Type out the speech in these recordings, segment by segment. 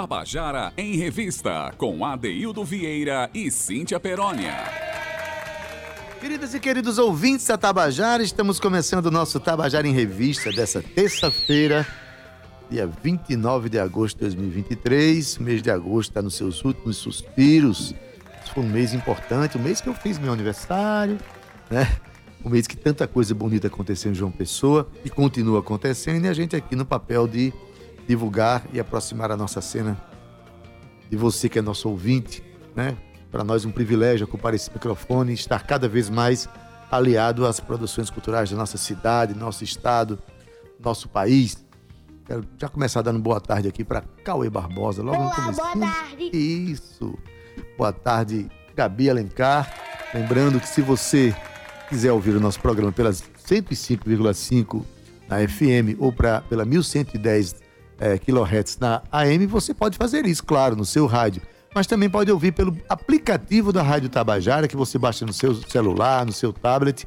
Tabajara em Revista, com Adeildo Vieira e Cíntia Perónia. Queridas e queridos ouvintes da Tabajara, estamos começando o nosso Tabajara em Revista dessa terça-feira, dia 29 de agosto de 2023. O mês de agosto está nos seus últimos suspiros. Esse foi um mês importante, o mês que eu fiz meu aniversário, né? Um mês que tanta coisa bonita aconteceu em João Pessoa e continua acontecendo, e a gente aqui no papel de divulgar e aproximar a nossa cena de você que é nosso ouvinte, né? Para nós um privilégio ocupar esse microfone e estar cada vez mais aliado às produções culturais da nossa cidade, nosso estado, nosso país. Quero já começar dando boa tarde aqui para Cauê Barbosa, logo Olá, no começo. boa tarde. Isso. Boa tarde, Gabi Alencar. Lembrando que se você quiser ouvir o nosso programa pelas 105,5 na FM ou pra, pela 1110 é, kHz na AM, você pode fazer isso, claro, no seu rádio. Mas também pode ouvir pelo aplicativo da Rádio Tabajara, que você baixa no seu celular, no seu tablet.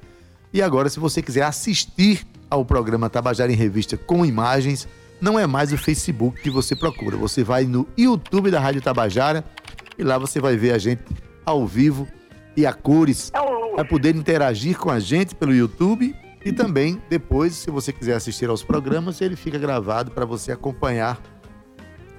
E agora, se você quiser assistir ao programa Tabajara em Revista com imagens, não é mais o Facebook que você procura. Você vai no YouTube da Rádio Tabajara e lá você vai ver a gente ao vivo e a cores. Vai poder interagir com a gente pelo YouTube e também depois, se você quiser assistir aos programas, ele fica gravado para você acompanhar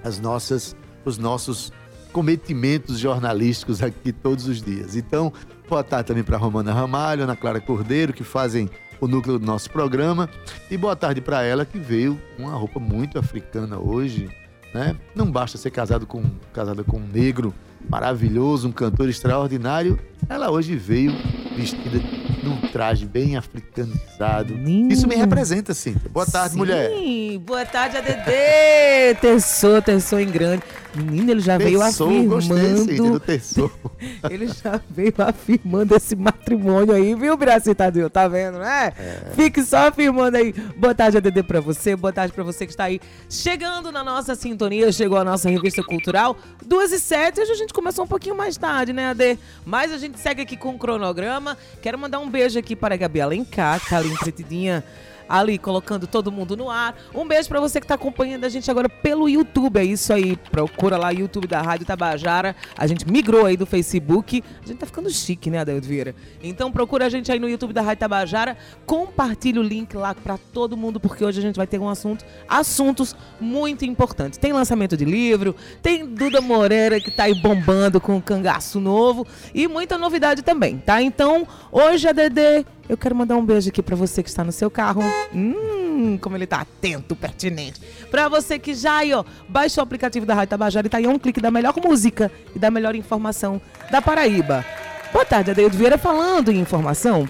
as nossas, os nossos cometimentos jornalísticos aqui todos os dias. Então, boa tarde também para Romana Ramalho, Ana Clara Cordeiro, que fazem o núcleo do nosso programa. E boa tarde para ela, que veio com uma roupa muito africana hoje. Né? Não basta ser casado com, casada com um negro maravilhoso, um cantor extraordinário. Ela hoje veio vestida num traje bem africanizado. Isso me representa, sim. Boa tarde, Sim, mulher. boa tarde, ADD. Terçou, terçou em grande. Menino, ele já veio Terçou, gostei, sim, afirmando. do terçou. Ele já veio afirmando esse matrimônio aí, viu, Brasil Tadeu? Tá vendo, né? Fique só afirmando aí. Boa tarde, ADD, pra você. Boa tarde pra você que está aí chegando na nossa sintonia. Chegou a nossa revista cultural. Duas e sete. Hoje a gente começou um pouquinho mais tarde, né, AD? Mas a gente segue aqui com o cronograma. Quero mandar um beijo aqui para a Gabi Alencar, que tá ali entretidinha ali colocando todo mundo no ar. Um beijo pra você que tá acompanhando a gente agora pelo YouTube. É isso aí. Procura lá YouTube da Rádio Tabajara. A gente migrou aí do Facebook. A gente tá ficando chique, né, Adaildo Vieira? Então procura a gente aí no YouTube da Rádio Tabajara. Compartilha o link lá pra todo mundo, porque hoje a gente vai ter um assunto, assuntos muito importantes. Tem lançamento de livro, tem Duda Moreira que tá aí bombando com o cangaço novo e muita novidade também, tá? Então, hoje a Dedê eu quero mandar um beijo aqui pra você que está no seu carro. Hum, como ele tá atento, pertinente. Pra você que já aí, ó, baixou o aplicativo da Rádio Tabajara e tá aí um clique da melhor música e da melhor informação da Paraíba. Boa tarde, Adeildo Vieira falando em informação.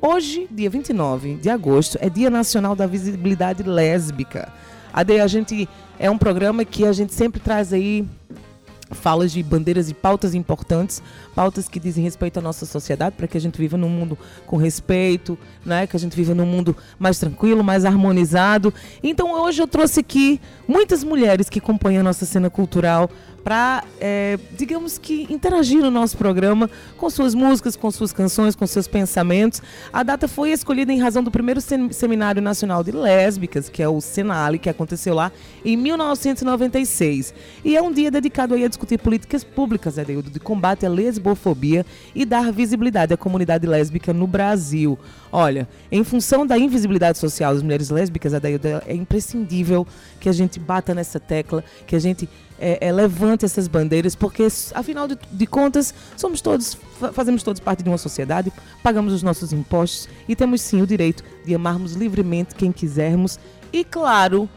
Hoje, dia 29 de agosto, é Dia Nacional da Visibilidade Lésbica. Ade, a gente é um programa que a gente sempre traz aí falas de bandeiras e pautas importantes, pautas que dizem respeito à nossa sociedade, para que a gente viva num mundo com respeito, né? que a gente viva num mundo mais tranquilo, mais harmonizado. Então hoje eu trouxe aqui muitas mulheres que acompanham a nossa cena cultural para, é, digamos que, interagir no nosso programa com suas músicas, com suas canções, com seus pensamentos. A data foi escolhida em razão do primeiro sem- Seminário Nacional de Lésbicas, que é o Senale, que aconteceu lá em 1996. E é um dia dedicado a discutir políticas públicas, Adeildo, de combate à lesbofobia e dar visibilidade à comunidade lésbica no Brasil. Olha, em função da invisibilidade social das mulheres lésbicas, Adeildo, é imprescindível que a gente bata nessa tecla, que a gente é, é, levante essas bandeiras, porque afinal de, de contas somos todos, fa- fazemos todos parte de uma sociedade, pagamos os nossos impostos e temos sim o direito de amarmos livremente quem quisermos e claro,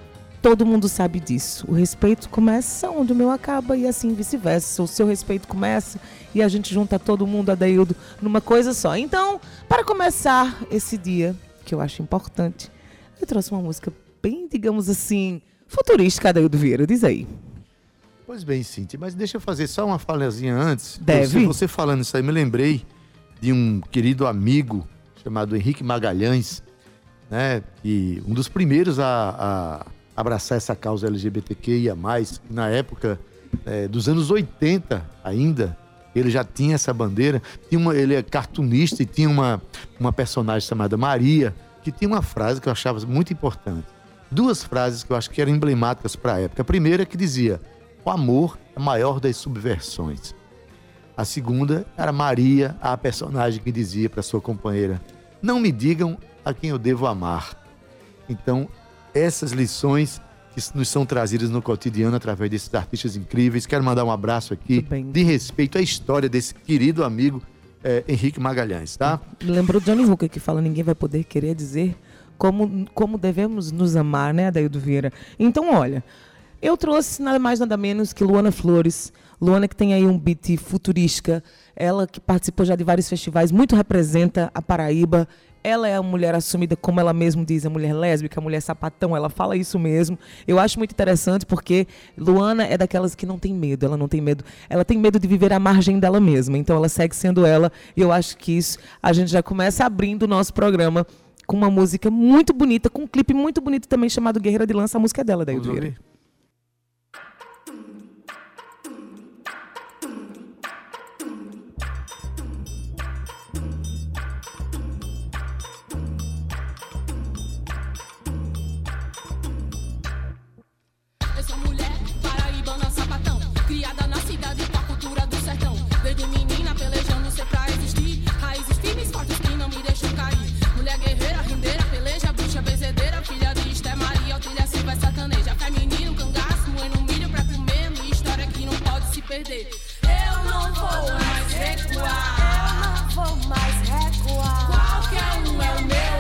todo mundo sabe disso. O respeito começa onde o meu acaba e assim vice-versa. O seu respeito começa e a gente junta todo mundo, Adaildo, numa coisa só. Então, para começar esse dia, que eu acho importante, eu trouxe uma música bem, digamos assim, futurística, Adaildo Vieira. Diz aí. Pois bem, Cintia, mas deixa eu fazer só uma falazinha antes. Deve. Você, você falando isso aí, me lembrei de um querido amigo chamado Henrique Magalhães, né? E um dos primeiros a, a abraçar essa causa LGBTQIA+, na época eh, dos anos 80 ainda, ele já tinha essa bandeira. Tinha uma, ele é cartunista e tinha uma, uma personagem chamada Maria, que tinha uma frase que eu achava muito importante. Duas frases que eu acho que eram emblemáticas para a época. A primeira que dizia: o amor é a maior das subversões. A segunda era Maria, a personagem que dizia para sua companheira: Não me digam a quem eu devo amar. Então, essas lições que nos são trazidas no cotidiano através desses artistas incríveis. Quero mandar um abraço aqui de respeito à história desse querido amigo é, Henrique Magalhães, tá? Lembrou Johnny Hooker que fala: ninguém vai poder querer dizer como, como devemos nos amar, né, Adaildo Vieira? Então, olha, eu trouxe nada mais, nada menos que Luana Flores. Luana que tem aí um beat futurística, ela que participou já de vários festivais, muito representa a Paraíba. Ela é a mulher assumida, como ela mesma diz, a mulher lésbica, a mulher sapatão, ela fala isso mesmo. Eu acho muito interessante porque Luana é daquelas que não tem medo, ela não tem medo. Ela tem medo de viver à margem dela mesma, então ela segue sendo ela. E eu acho que isso a gente já começa abrindo o nosso programa com uma música muito bonita, com um clipe muito bonito também chamado Guerreira de Lança, a música é dela, daí perder. Eu não vou mais recuar. Eu não vou mais recuar. Qualquer um é o meu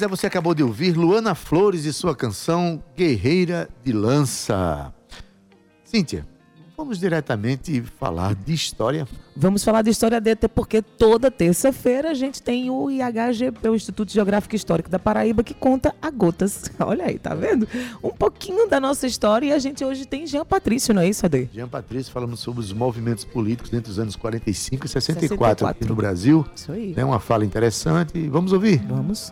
Pois é, você acabou de ouvir Luana Flores e sua canção Guerreira de Lança. Cíntia, vamos diretamente falar de história. Vamos falar de história até porque toda terça-feira a gente tem o IHGP, o Instituto Geográfico Histórico da Paraíba, que conta a gotas. Olha aí, tá vendo? Um pouquinho da nossa história e a gente hoje tem Jean Patrício, não é isso, Ade? Jean Patrício, falamos sobre os movimentos políticos entre os anos 45 e 64, 64. aqui no Brasil. Isso aí. É uma fala interessante. Vamos ouvir? Vamos.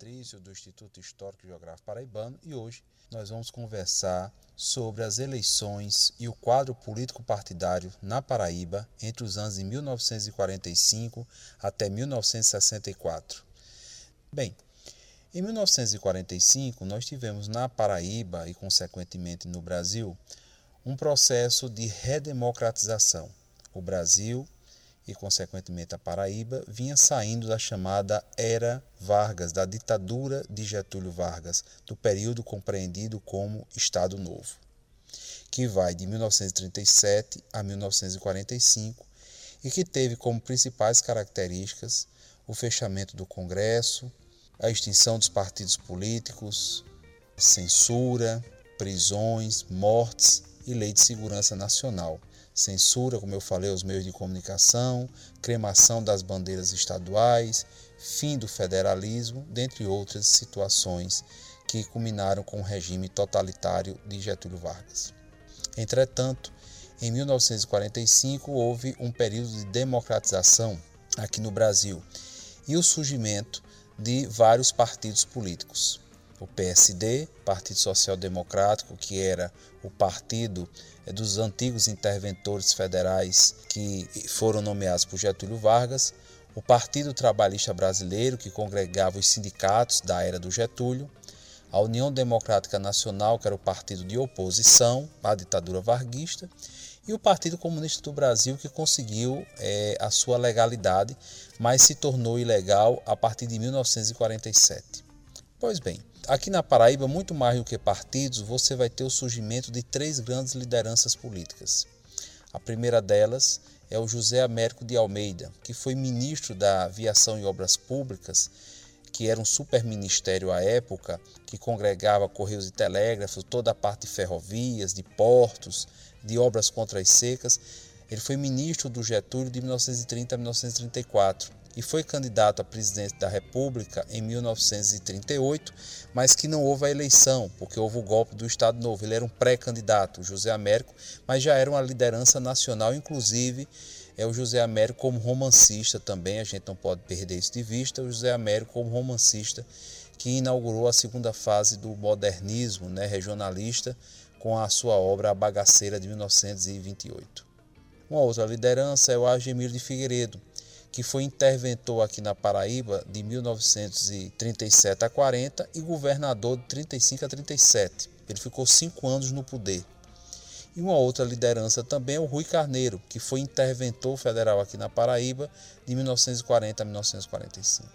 Patrício do Instituto Histórico e Geográfico Paraibano e hoje nós vamos conversar sobre as eleições e o quadro político partidário na Paraíba entre os anos de 1945 até 1964. Bem, em 1945 nós tivemos na Paraíba e consequentemente no Brasil um processo de redemocratização. O Brasil e, consequentemente, a Paraíba, vinha saindo da chamada Era Vargas, da ditadura de Getúlio Vargas, do período compreendido como Estado Novo, que vai de 1937 a 1945 e que teve como principais características o fechamento do Congresso, a extinção dos partidos políticos, censura, prisões, mortes e lei de segurança nacional censura, como eu falei, aos meios de comunicação, cremação das bandeiras estaduais, fim do federalismo, dentre outras situações que culminaram com o regime totalitário de Getúlio Vargas. Entretanto, em 1945 houve um período de democratização aqui no Brasil e o surgimento de vários partidos políticos. O PSD, Partido Social Democrático, que era o partido dos antigos interventores federais que foram nomeados por Getúlio Vargas, o Partido Trabalhista Brasileiro, que congregava os sindicatos da era do Getúlio, a União Democrática Nacional, que era o partido de oposição à ditadura varguista, e o Partido Comunista do Brasil, que conseguiu é, a sua legalidade, mas se tornou ilegal a partir de 1947. Pois bem, aqui na Paraíba, muito mais do que partidos, você vai ter o surgimento de três grandes lideranças políticas. A primeira delas é o José Américo de Almeida, que foi ministro da Aviação e Obras Públicas, que era um superministério à época, que congregava correios e telégrafos, toda a parte de ferrovias, de portos, de obras contra as secas. Ele foi ministro do Getúlio de 1930 a 1934 e foi candidato a presidente da República em 1938, mas que não houve a eleição, porque houve o golpe do Estado Novo. Ele era um pré-candidato, José Américo, mas já era uma liderança nacional, inclusive é o José Américo como romancista também, a gente não pode perder isso de vista, o José Américo como romancista que inaugurou a segunda fase do modernismo né, regionalista com a sua obra A Bagaceira de 1928. Uma outra liderança é o Argemiro de Figueiredo, que foi interventor aqui na Paraíba de 1937 a 40 e governador de 35 a 37. Ele ficou cinco anos no poder. E uma outra liderança também é o Rui Carneiro, que foi interventor federal aqui na Paraíba de 1940 a 1945.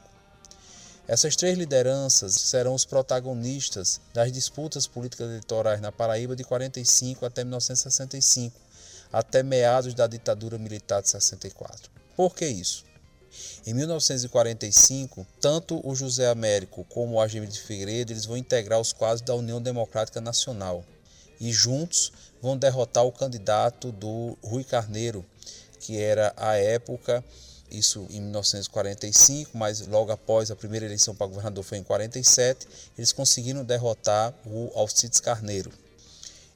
Essas três lideranças serão os protagonistas das disputas políticas eleitorais na Paraíba de 45 até 1965, até meados da ditadura militar de 64. Por que isso? Em 1945, tanto o José Américo como o Argemiro de Figueiredo eles vão integrar os quadros da União Democrática Nacional e juntos vão derrotar o candidato do Rui Carneiro, que era à época isso em 1945, mas logo após a primeira eleição para governador foi em 47, eles conseguiram derrotar o Alcides Carneiro.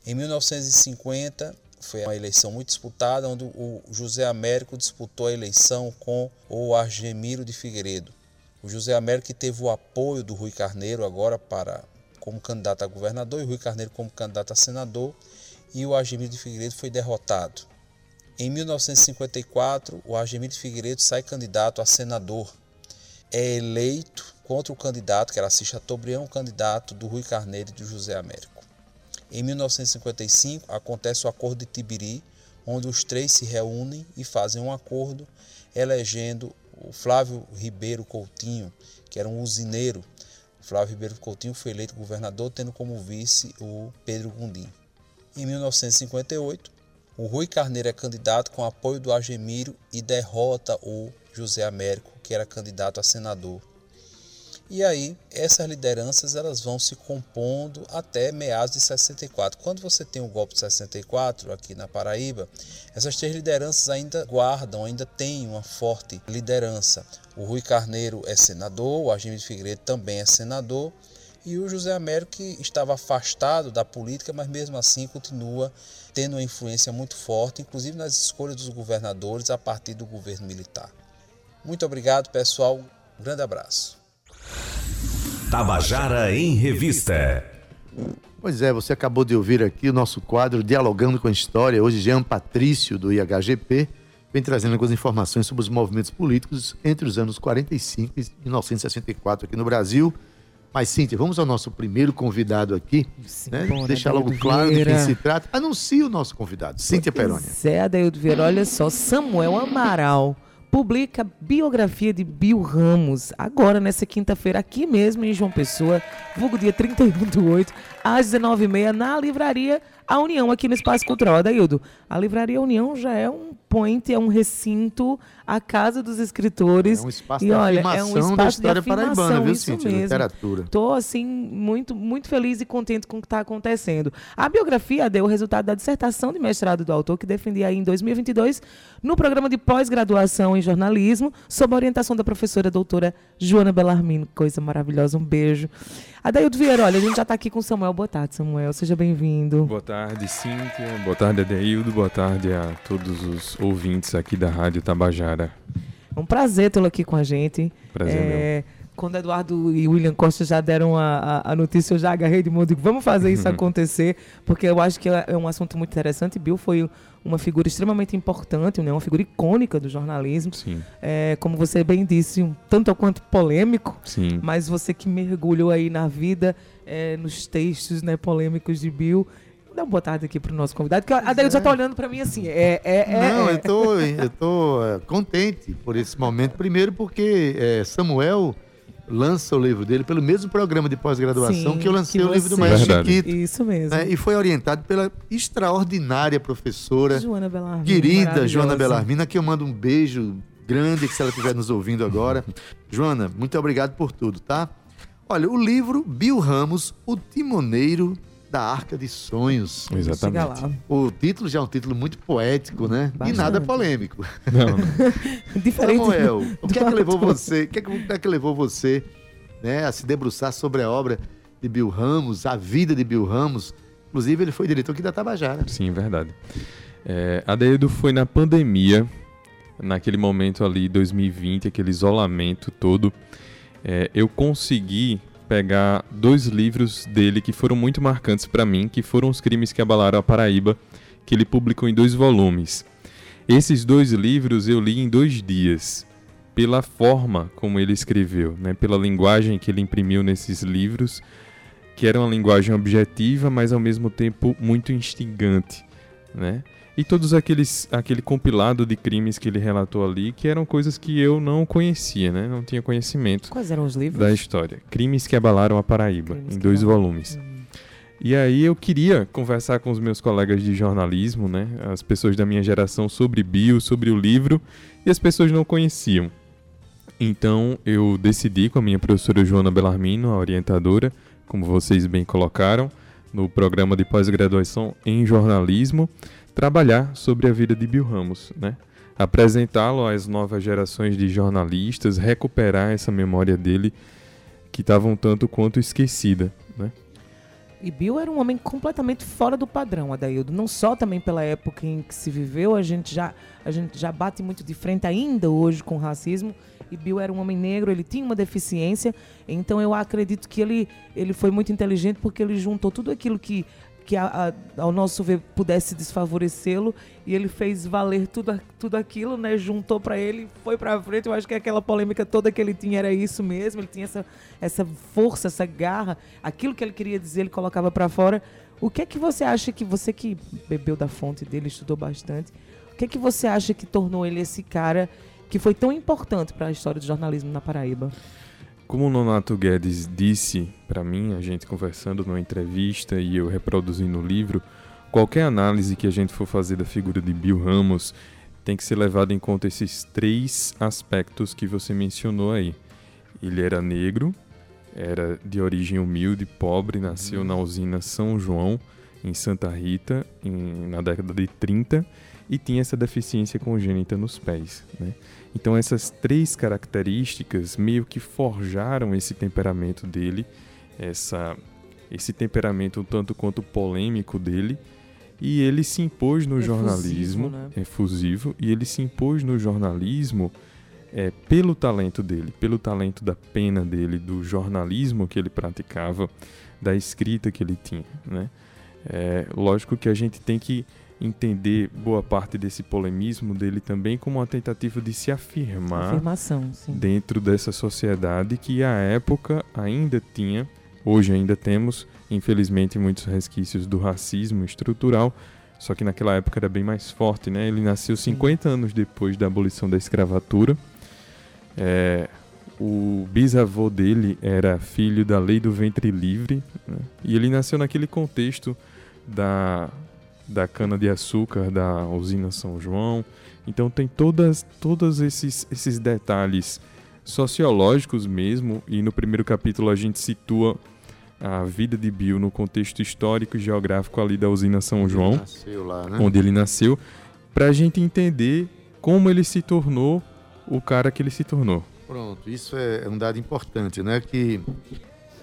Em 1950, foi uma eleição muito disputada, onde o José Américo disputou a eleição com o Argemiro de Figueiredo. O José Américo teve o apoio do Rui Carneiro agora para como candidato a governador e o Rui Carneiro como candidato a senador e o Argemiro de Figueiredo foi derrotado. Em 1954, o Argemiro de Figueiredo sai candidato a senador. É eleito contra o candidato, que era Assis Chateaubriand, o candidato do Rui Carneiro e do José Américo. Em 1955, acontece o Acordo de Tibiri, onde os três se reúnem e fazem um acordo elegendo o Flávio Ribeiro Coutinho, que era um usineiro. O Flávio Ribeiro Coutinho foi eleito governador, tendo como vice o Pedro Gundim. Em 1958, o Rui Carneiro é candidato com apoio do Argemiro e derrota o José Américo, que era candidato a senador. E aí, essas lideranças elas vão se compondo até meados de 64. Quando você tem o golpe de 64 aqui na Paraíba, essas três lideranças ainda guardam, ainda têm uma forte liderança. O Rui Carneiro é senador, o Argimiro Figueiredo também é senador, e o José Américo que estava afastado da política, mas mesmo assim continua tendo uma influência muito forte, inclusive nas escolhas dos governadores a partir do governo militar. Muito obrigado, pessoal. Um grande abraço. Tabajara em Revista. Pois é, você acabou de ouvir aqui o nosso quadro Dialogando com a História. Hoje, Jean Patrício, do IHGP, vem trazendo algumas informações sobre os movimentos políticos entre os anos 45 e 1964 aqui no Brasil. Mas, Cíntia, vamos ao nosso primeiro convidado aqui. Né? Simbora, Deixar logo claro de quem se trata. Anuncie o nosso convidado, Cíntia Perônia. Zé Adaildo Vieira, olha só, Samuel Amaral publica biografia de Bill Ramos, agora nessa quinta-feira, aqui mesmo em João Pessoa, vulgo dia 31 do 8, às 19h30, na livraria A União, aqui no Espaço Cultural. Adaildo, a livraria União já é um point, é um recinto, a casa dos escritores. É um espaço e de olha, afirmação é um da espaço história de afirmação, paraibana, viu, mesmo. Literatura. Tô, assim, muito, muito feliz e contente com o que está acontecendo. A biografia deu o resultado da dissertação de mestrado do autor, que defendia aí em 2022, no programa de pós-graduação em jornalismo, sob a orientação da professora doutora Joana Bellarmino. Coisa maravilhosa, um beijo. Adaildo Vieira, olha, a gente já está aqui com o Samuel. Boa tarde, Samuel. Seja bem-vindo. Boa tarde, Cíntia. Boa tarde, Adeildo. Boa tarde a todos os ouvintes aqui da Rádio Tabajara. É um prazer tê-lo aqui com a gente. Prazer É, Quando Eduardo e William Costa já deram a, a, a notícia, eu já agarrei de mão e digo, vamos fazer isso acontecer, porque eu acho que é é um assunto muito interessante. Bill foi uma figura extremamente importante, né? uma figura icônica do jornalismo. Sim, É, como você bem disse, um tanto quanto polêmico, sim. mas você que mergulhou aí na vida, é, nos textos né, polêmicos de Bill. Dá uma boa tarde aqui pro nosso convidado, que a Daí já tá olhando para mim assim. É, é, é, Não, é. eu tô, eu tô é, contente por esse momento. Primeiro porque é, Samuel lança o livro dele pelo mesmo programa de pós-graduação que eu lancei que o livro do você- Maestro Verdade. Chiquito. Isso mesmo. né, e foi orientado pela extraordinária professora, Joana Bellarmino. querida. Joana Bellarmina, que eu mando um beijo grande que se ela estiver nos ouvindo agora. Joana, muito obrigado por tudo, tá? Olha, o livro Bill Ramos, O Timoneiro da Arca de Sonhos. Exatamente. O título já é um título muito poético, né? Bastante. E nada polêmico. Não, não. Diferente. Samuel, o que é que levou você? O que é que, o que é que levou você, né, a se debruçar sobre a obra de Bill Ramos, a vida de Bill Ramos? Inclusive, ele foi diretor aqui da Tabajara. Sim, verdade. É, Adeildo foi na pandemia, naquele momento ali, 2020, aquele isolamento todo. É, eu consegui pegar dois livros dele que foram muito marcantes para mim, que foram Os Crimes que Abalaram a Paraíba, que ele publicou em dois volumes. Esses dois livros eu li em dois dias, pela forma como ele escreveu, né? pela linguagem que ele imprimiu nesses livros, que era uma linguagem objetiva, mas ao mesmo tempo muito instigante, né? E todos aqueles aquele compilado de crimes que ele relatou ali, que eram coisas que eu não conhecia, né? Não tinha conhecimento Quais eram os livros? da história. Crimes que abalaram a Paraíba, Crimes em dois abalaram. volumes. Hum. E aí eu queria conversar com os meus colegas de jornalismo, né? As pessoas da minha geração sobre Bill, sobre o livro, e as pessoas não conheciam. Então eu decidi com a minha professora Joana Bellarmino, a orientadora, como vocês bem colocaram, no programa de pós-graduação em jornalismo, trabalhar sobre a vida de Bill Ramos, né? Apresentá-lo às novas gerações de jornalistas, recuperar essa memória dele que estava um tanto quanto esquecida, né? E Bill era um homem completamente fora do padrão, Adaildo. Não só também pela época em que se viveu, a gente já, a gente já bate muito de frente ainda hoje com o racismo. E Bill era um homem negro, ele tinha uma deficiência. Então eu acredito que ele, ele foi muito inteligente porque ele juntou tudo aquilo que, que a- a- ao nosso ver pudesse desfavorecê-lo e ele fez valer tudo, tudo aquilo, né? Juntou para ele, foi para frente. Eu acho que aquela polêmica toda que ele tinha era isso mesmo. Ele tinha essa, essa força, essa garra, aquilo que ele queria dizer, ele colocava para fora. O que é que você acha que você que bebeu da fonte dele, estudou bastante, o que é que você acha que tornou ele esse cara que foi tão importante para a história do jornalismo na Paraíba? Como o Nonato Guedes disse para mim, a gente conversando numa entrevista e eu reproduzindo no livro, qualquer análise que a gente for fazer da figura de Bill Ramos tem que ser levado em conta esses três aspectos que você mencionou aí. Ele era negro, era de origem humilde, pobre, nasceu na usina São João, em Santa Rita, em- na década de 30, e tinha essa deficiência congênita nos pés. Né? Então essas três características meio que forjaram esse temperamento dele, essa, esse temperamento tanto quanto polêmico dele, e ele se impôs no Efusivo, jornalismo, né? efusivo, e ele se impôs no jornalismo é, pelo talento dele, pelo talento da pena dele, do jornalismo que ele praticava, da escrita que ele tinha, né? É, lógico que a gente tem que entender boa parte desse polemismo dele também como uma tentativa de se afirmar Afirmação, sim. dentro dessa sociedade que à época ainda tinha, hoje ainda temos, infelizmente, muitos resquícios do racismo estrutural, só que naquela época era bem mais forte, né? Ele nasceu 50 anos depois da abolição da escravatura. É, o bisavô dele era filho da lei do ventre livre, né? e ele nasceu naquele contexto da, da cana-de-açúcar da usina São João. Então tem todas, todos esses, esses detalhes sociológicos mesmo, e no primeiro capítulo a gente situa a vida de Bill no contexto histórico e geográfico ali da usina São João, Nasceu lá, né? onde ele nasceu, para a gente entender como ele se tornou o cara que ele se tornou. Pronto, isso é um dado importante, né? Que,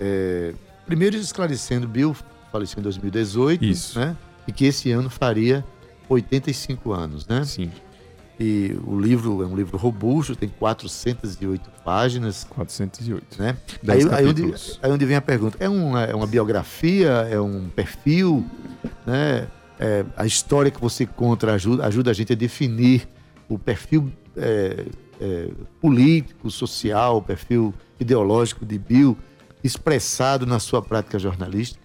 é, primeiro esclarecendo, Bill faleceu em 2018, Isso. né? E que esse ano faria 85 anos, né? Sim, E o livro é um livro robusto, tem 408 páginas, 408. né? Aí, aí, onde, aí onde vem a pergunta, é uma, é uma biografia, é um perfil, né? É, a história que você conta ajuda, ajuda a gente a definir o perfil é, é, político, social, o perfil ideológico de Bill, expressado na sua prática jornalística.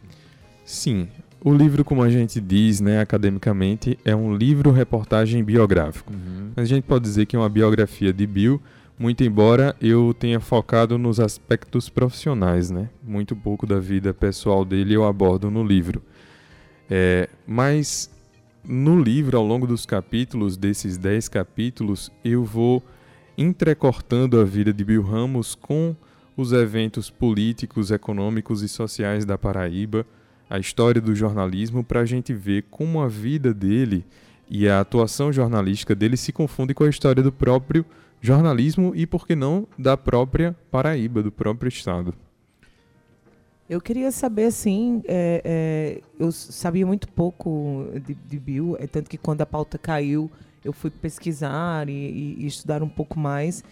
Sim, o livro, como a gente diz, né, academicamente, é um livro-reportagem biográfico. Mas a gente pode dizer que é uma biografia de Bill, muito embora eu tenha focado nos aspectos profissionais, né? Muito pouco da vida pessoal dele eu abordo no livro. É, mas no livro, ao longo dos capítulos, desses 10 capítulos, eu vou entrecortando a vida de Bill Ramos com os eventos políticos, econômicos e sociais da Paraíba, a história do jornalismo, para a gente ver como a vida dele e a atuação jornalística dele se confunde com a história do próprio jornalismo e, por que não, da própria Paraíba, do próprio estado. Eu queria saber, assim, é, é, eu sabia muito pouco de, de Bill, é tanto que quando a pauta caiu, eu fui pesquisar e, e- e estudar um pouco mais.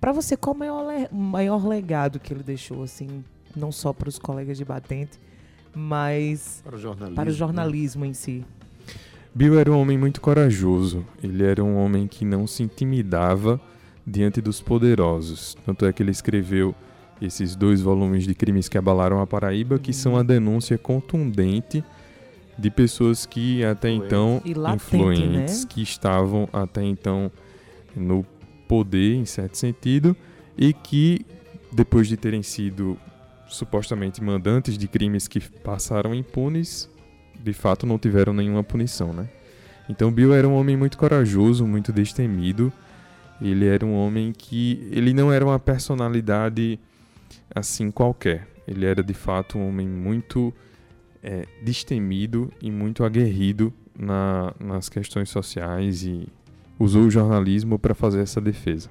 Para você, qual o maior, maior legado que ele deixou, assim, não só para os colegas de batente, mas Para o jornalismo. para o né? jornalismo em si? Bill era um homem muito corajoso. Ele era um homem que não se intimidava diante dos poderosos. Tanto é que ele escreveu esses dois volumes de crimes que abalaram a Paraíba, que são a denúncia contundente de pessoas que até então E latente, influentes, né? que estavam até então no poder, em certo sentido, e que depois de terem sido supostamente mandantes de crimes que passaram impunes, de fato não tiveram nenhuma punição, né? Então Bill era um homem muito corajoso, muito destemido. Ele era um homem que ele não era uma personalidade assim qualquer. Ele era de fato um homem muito é, destemido e muito aguerrido na- nas questões sociais e usou o jornalismo para fazer essa defesa.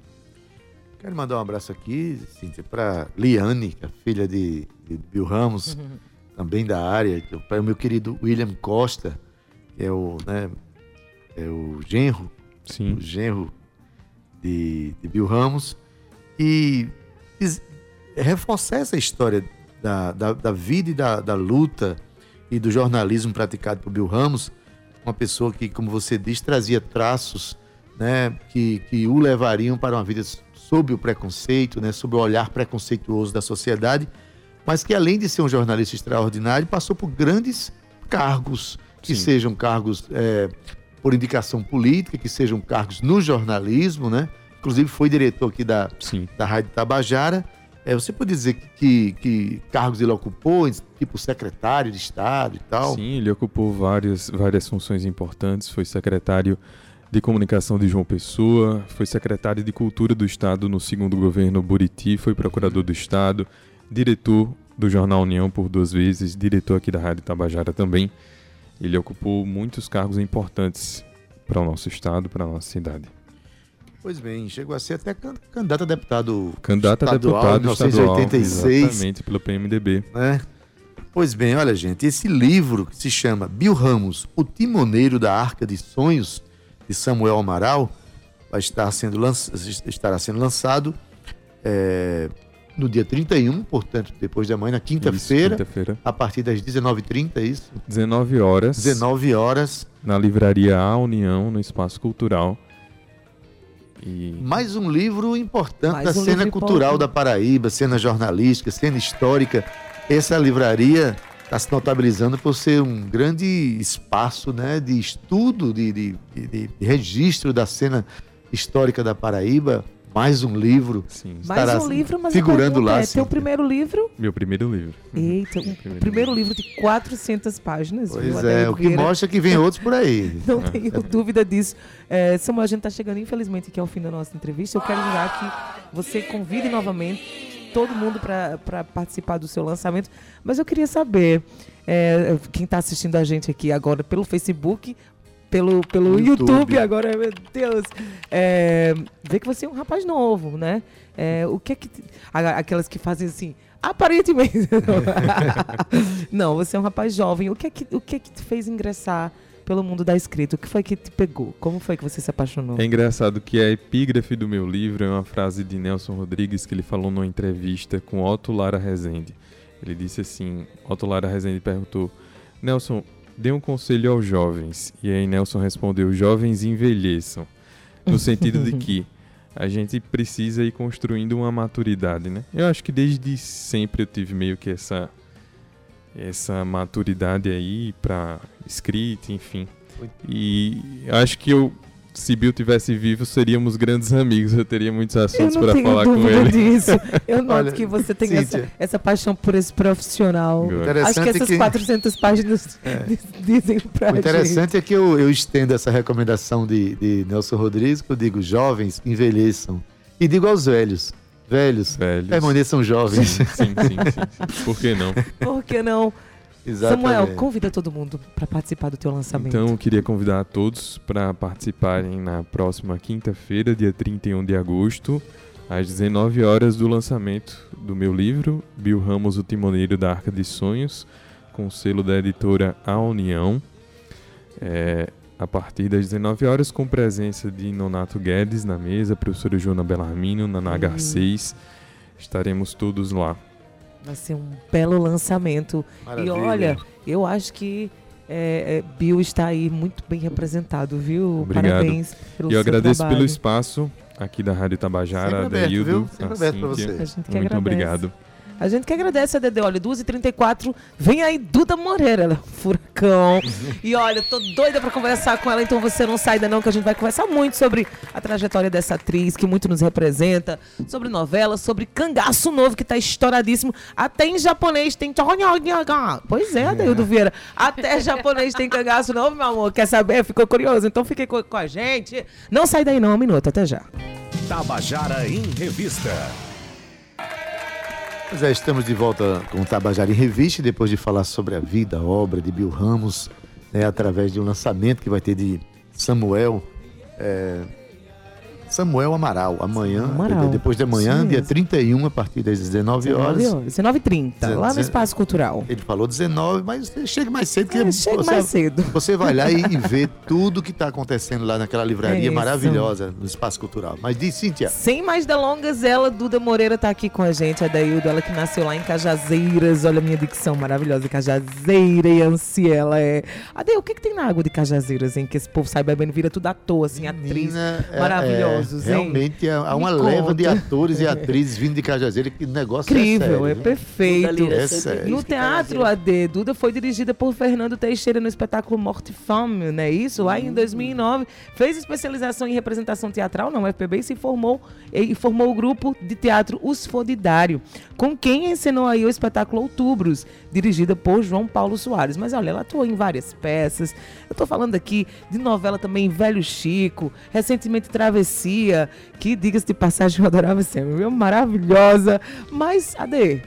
Quero mandar um abraço aqui, Cíntia, para Liane, que é filha de, de Bill Ramos, também da área, para o meu querido William Costa, que é o, né, é o genro, Sim, o genro de, de Bill Ramos, e diz- reforçar essa história da, da, da vida e da, da luta e do jornalismo praticado por Bill Ramos, uma pessoa que, como você diz, trazia traços né, que, que o levariam para uma vida sob o preconceito, né, sob o olhar preconceituoso da sociedade, mas que além de ser um jornalista extraordinário, passou por grandes cargos, que Sim. sejam cargos é, por indicação política, que sejam cargos no jornalismo, né? Inclusive foi diretor aqui da, sim. da Rádio Tabajara. É, você pode dizer que, que, que cargos ele ocupou, tipo secretário de Estado e tal? Sim, ele ocupou várias, várias funções importantes. Foi secretário de comunicação de João Pessoa, foi secretário de cultura do Estado no segundo governo Buriti, foi procurador do Estado, diretor do Jornal União por duas vezes, diretor aqui da Rádio Tabajara também. Ele ocupou muitos cargos importantes para o nosso estado, para a nossa cidade. Pois bem, chegou a ser até can- candidato a deputado Candidato a estadual, deputado em estadual, 1986. exatamente, pelo PMDB. né? Pois bem, olha, gente, esse livro que se chama Bill Ramos, O Timoneiro da Arca de Sonhos, de Samuel Amaral, vai estar sendo lanç... estará sendo lançado é, no dia 31, portanto, depois de amanhã, na quinta-feira, quinta-feira, a partir das 19h30, é isso? 19 horas, 19 horas. na livraria A União, no Espaço Cultural. E Mais um livro importante Mais da um cena cultural importante. da Paraíba, cena jornalística, cena histórica. Essa livraria está se notabilizando por ser um grande espaço né, de estudo, de, de- de- de registro da cena histórica da Paraíba. Mais um livro. sim, Mais um livro, mas figurando lá, é, teu primeiro livro? meu primeiro livro. Eita, um Primeiro primeiro livro de 400 páginas. viu, Pois é, o que mostra que vem outros por aí. Não tenho dúvida disso. É, Samuel, a gente está chegando, infelizmente, aqui ao fim da nossa entrevista. Eu quero já que você convide novamente todo mundo para participar do seu lançamento. Mas eu queria saber, é, quem está assistindo a gente aqui agora pelo Facebook, pelo, pelo YouTube. YouTube. agora, meu Deus, é, vê que você é um rapaz novo, né? É, o que é que. Aquelas que fazem assim. Aparentemente. Não, você é um rapaz jovem. O que é que, o que, é que te fez ingressar pelo mundo da escrita? O que foi que te pegou? Como foi que você se apaixonou? É engraçado que a epígrafe do meu livro é uma frase de Nelson Rodrigues que ele falou numa entrevista com Otto Lara Rezende. Ele disse assim, Otto Lara Rezende perguntou, Nelson, dê um conselho aos jovens. E aí Nelson respondeu, jovens envelheçam. No sentido de que a gente precisa ir construindo uma maturidade, né? Eu acho que desde sempre eu tive meio que essa essa maturidade aí pra escrita, enfim. E acho que eu, se Bill tivesse vivo, seríamos grandes amigos. Eu teria muitos assuntos para falar com dúvida ele. disso. Eu noto Olha, que você tem essa, essa paixão por esse profissional. Acho que essas que- 400 páginas diz- dizem pra O gente. interessante é que eu, eu estendo essa recomendação de, de Nelson Rodrigues, que eu digo, jovens envelheçam. E digo aos velhos, velhos, Velhos. permaneçam jovens. Sim, sim, sim, sim, sim. Por que não? Por que não? Exatamente. Samuel, convida todo mundo para participar do teu lançamento. Então, eu queria convidar a todos para participarem na próxima quinta-feira, dia 31 de agosto, às 19 horas do lançamento do meu livro, Bill Ramos, o Timoneiro da Arca de Sonhos, com o selo da editora A União. É, a partir das 19 horas, com presença de Nonato Guedes na mesa, professora Joana Bellarmino, na NH6. Estaremos todos lá. Vai ser um belo lançamento. Maravilha. E olha, eu acho que é, é, Bill está aí muito bem representado, viu? Obrigado. Parabéns pelo E eu seu agradeço trabalho. pelo espaço aqui da Rádio Tabajara, Sempre aberto, Adaildo, viu? Sempre a aberto pra Cíntia. você. A gente que Muito agradece. obrigado. A gente que agradece a Dede. Olha, 2h34, vem aí Duda Moreira, ela é um furacão. e olha, tô doida pra conversar com ela, então você não sai daí não, que a gente vai conversar muito sobre a trajetória dessa atriz, que muito nos representa, sobre novela, sobre Cangaço Novo, que tá estouradíssimo. Até em japonês tem... Pois é, Adeildo Vieira. Até japonês tem Cangaço Novo, meu amor. Quer saber? Ficou curioso? Então fique com, com a gente. Não sai daí não, um minuto, até já. Tabajara em Revista. Pois é, estamos de volta com o Tabajara em Revista, depois de falar sobre a vida, a obra de Bill Ramos, né, através de um lançamento que vai ter de Samuel. é, Samuel Amaral, amanhã, Amaral. depois de amanhã, Isso dia mesmo. 31, a partir das 19 horas. 19h30, lá no Espaço Cultural. Ele falou 19, mas chega mais cedo que É, chega mais cedo. Você vai lá e, e vê tudo que está acontecendo lá naquela livraria É maravilhosa no Espaço Cultural. Mas diz, Cíntia, Sem mais delongas, ela, Duda Moreira, tá aqui com a gente. A Daildo, ela que nasceu lá em Cajazeiras. Olha a minha dicção maravilhosa. Cajazeira e ela é. Ade, o que, que tem na água de Cajazeiras, hein? Que esse povo sai bebendo, vira tudo ator, assim, atriz. menina, é- maravilhosos, é, hein? Realmente há uma Me leva de atores e atrizes vindo de Cajazeira que negócio Incrível, é sério. é viu? perfeito. É sério. No teatro, a D, Duda foi dirigida por Fernando Teixeira no espetáculo Morte e Fome, não é isso? Lá em 2009. Fez especialização em representação teatral na UFPB e se formou, e formou o grupo de teatro Os Fodidário, com quem encenou aí o espetáculo Outubros, dirigida por João Paulo Soares. Mas olha, ela atuou em várias peças. Eu tô falando aqui de novela também Velho Chico, recentemente Travessia, que, diga-se de passagem, eu adorava viu? Maravilhosa. Mas, Ade,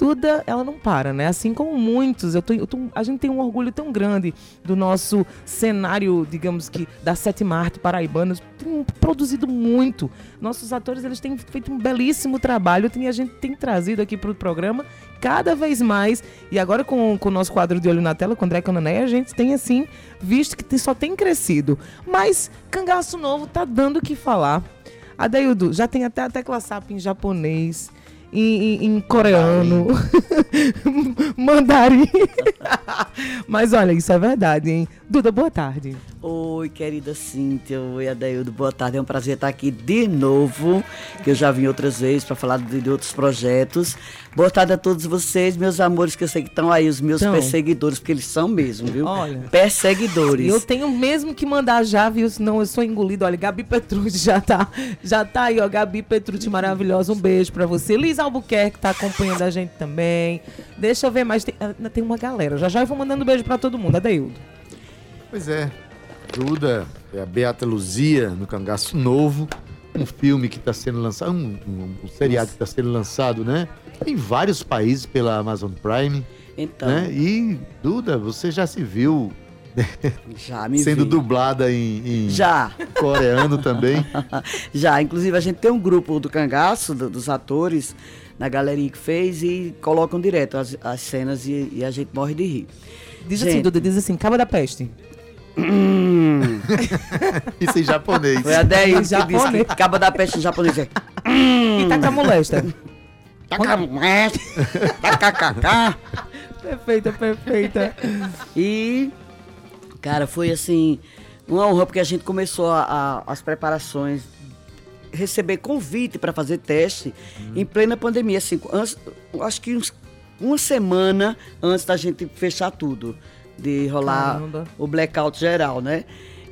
Duda, ela não para, né? Assim como muitos, eu tô, eu tô- a gente tem um orgulho tão grande do nosso cenário, digamos que, da sétima arte paraibanos, tem produzido muito. Nossos atores, eles têm feito um belíssimo trabalho, tem, a gente tem trazido aqui para o programa cada vez mais, e agora com, com o nosso quadro de Olho na Tela, com o André Canané, a gente tem, assim, visto que tem- só tem crescido. Mas Cangaço Novo tá dando o que falar. Adaildo, já tem até a tecla SAP em japonês, em, em- coreano, mandarim. Mas olha, isso é verdade, hein? Duda, boa tarde. Oi, querida Cíntia, oi, Adaildo, boa tarde. É um prazer estar aqui de novo, que eu já vim outras vezes para falar de, de outros projetos. Boa tarde a todos vocês, meus amores, que eu sei que estão aí, os meus Então. perseguidores, porque eles são mesmo, viu? Olha. Perseguidores. Eu tenho mesmo que mandar já, viu? Senão eu sou engolido. Olha, Gabi Petrucci já tá, já tá aí, ó. Gabi Petrucci maravilhosa. Um beijo pra você. Liz Albuquerque tá acompanhando a gente também. Deixa eu ver mais. Tem, ah, tem uma galera. Já já eu vou mandando beijo pra todo mundo. Adeildo. Pois é. Duda, é a Beata Luzia no Cangaço Novo, um filme que está sendo lançado, um, um- um seriado que está sendo lançado, né? Em vários países pela Amazon Prime, Então, né? E Duda, você já se viu já me sendo vi. dublada em, em Já. coreano também? Já, inclusive a gente tem um grupo do cangaço, do- dos atores, na galeria que fez e colocam direto as, as cenas e, e a gente morre de rir. Diz assim, Gente. Duda, diz assim, caba da peste. Isso em japonês. Foi a 10 que disse Japonês. que acaba da peste em japonês. é, E tá com a molesta. Tacacaca. perfeita, perfeita. E, cara, foi assim, uma honra, porque a gente começou a- a- as preparações, receber convite para fazer teste em plena pandemia, assim, antes, acho que uns- uma semana antes da gente fechar tudo, de rolar Caramba. o blackout geral, né?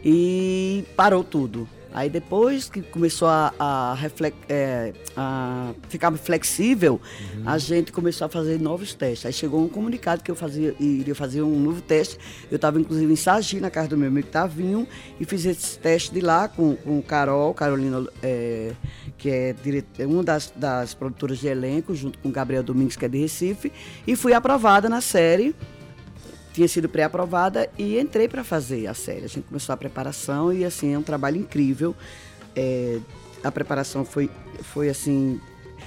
E parou tudo. Aí depois que começou a, a, refle- é, a ficar flexível, a gente começou a fazer novos testes. Aí chegou um comunicado que eu fazia, iria fazer um novo teste. Eu estava inclusive em Sagi, na casa do meu amigo Tavinho, e fiz esse teste de lá com, com Carol, Carolina, é, que é dire- é uma das, das produtoras de elenco, junto com Gabriel Domingues, que é de Recife, e fui aprovada na série tinha sido pré-aprovada e entrei para fazer a série. A gente começou a preparação e assim é um trabalho incrível. É, a preparação foi, foi assim.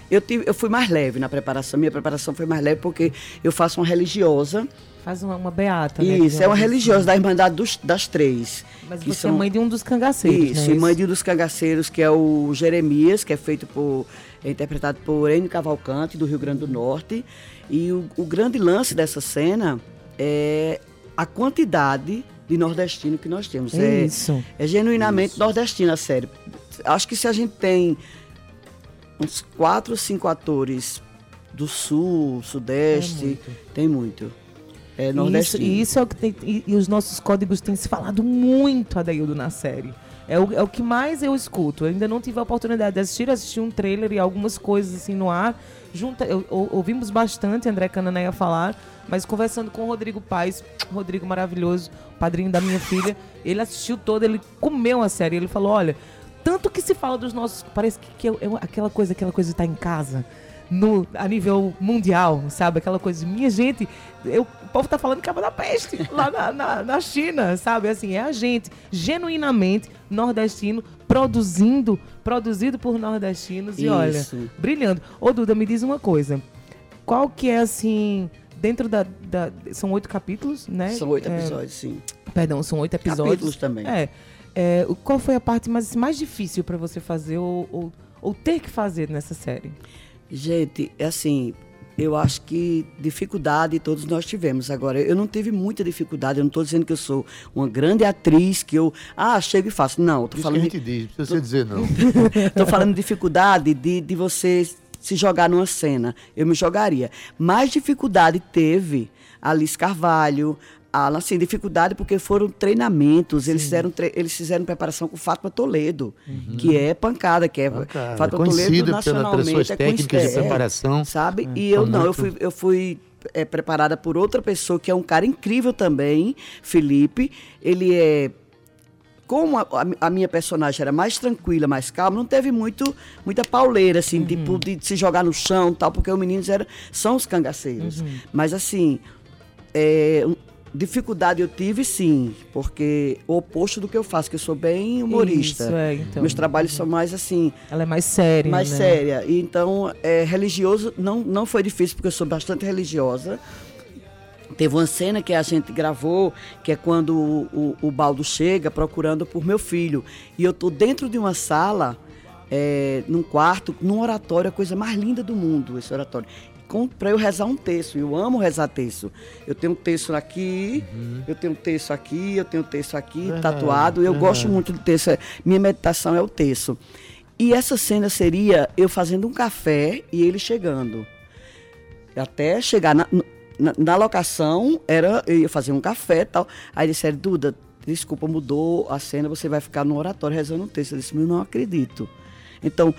Eu, tive, eu fui mais leve na preparação. Minha preparação foi mais leve porque eu faço uma religiosa. Faz uma, uma beata, né? Isso, é uma assim. religiosa da Irmandade dos- das Três. Mas você é mãe de um dos cangaceiros, Isso, né? mãe de um dos cangaceiros, que é o Jeremias, que é feito por. É interpretado por Enio Cavalcante, do Rio Grande do Norte. E o, o grande lance dessa cena é a quantidade de nordestino que nós temos. É, Isso. é genuinamente nordestina a série. Acho que se a gente tem uns quatro ou cinco atores do sul, sudeste, tem muito. É Isso, nordestino. e isso é o que tem. E, e os nossos códigos têm se falado muito, Adaildo, na série. É o, é o que mais eu escuto. Eu ainda não tive a oportunidade de assistir, assisti um trailer e algumas coisas assim no ar. Junta, eu- ou- ouvimos bastante André Cananeia falar, mas conversando com o Rodrigo Paes, Rodrigo maravilhoso, padrinho da minha filha, ele assistiu todo, ele comeu a série. Ele falou: olha, tanto que se fala dos nossos. Parece que, que é, é aquela coisa, aquela coisa estar em casa. No, a nível mundial, sabe? Aquela coisa minha gente, eu, povo tá falando cabo da peste lá na, na, na China, sabe? Assim, é a gente, genuinamente nordestino, produzindo, produzido por nordestinos e olha, Isso. brilhando. Ô Duda, me diz uma coisa. Qual que é assim, dentro da. da- são oito capítulos, né? São oito É, episódios, sim. Perdão, são oito episódios. Capítulos também. É. É, qual foi a parte mais, mais difícil pra você fazer ou, ou, ou ter que fazer nessa série? Gente, é assim, eu acho que dificuldade todos nós tivemos. Agora, eu não tive muita dificuldade, eu não estou dizendo que eu sou uma grande atriz, que eu, ah, chego e faço. Não, estou Isso que a falando, gente diz, não precisa você dizer não. tô falando de dificuldade de, de você se jogar numa cena. Eu me jogaria. Mais dificuldade teve a Alice Carvalho, a, assim, dificuldade porque foram treinamentos, eles fizeram, tre- eles fizeram preparação com Fátima Toledo, que é pancada, que é Pancada. Fátima Conhecida Toledo pela- pelas nacionalmente. suas é técnicas de é, preparação. sabe? e eu não, eu fui, eu fui é, preparada por outra pessoa que é um cara incrível também, Felipe. Ele é como a, a- minha personagem era mais tranquila, mais calma, não teve muito, muita pauleira, assim, tipo, de, se jogar no chão e tal, porque os meninos eram, são os cangaceiros. Mas, assim, é, dificuldade eu tive, sim, porque o oposto do que eu faço, que eu sou bem humorista. Isso, é, então. Meus trabalhos são mais, assim, Ela é mais séria, mais né? séria. E Então, é, religioso não, não foi difícil, porque eu sou bastante religiosa. Teve uma cena que a gente gravou, que é quando o, o, o Baldo chega procurando por meu filho. E eu tô dentro de uma sala, é, num quarto, num oratório, a coisa mais linda do mundo, esse oratório. Para eu rezar um texto, eu amo rezar texto. Eu tenho um texto aqui, eu tenho um texto aqui, eu tenho um texto aqui, tatuado. Eu gosto muito do texto. Minha meditação é o texto. E essa cena seria eu fazendo um café e ele chegando. Até chegar na, na, na locação, era, eu ia fazer um café e tal. Aí disseram, Duda, desculpa, mudou a cena, você vai ficar no oratório rezando um texto. Eu disse, eu não acredito. Então,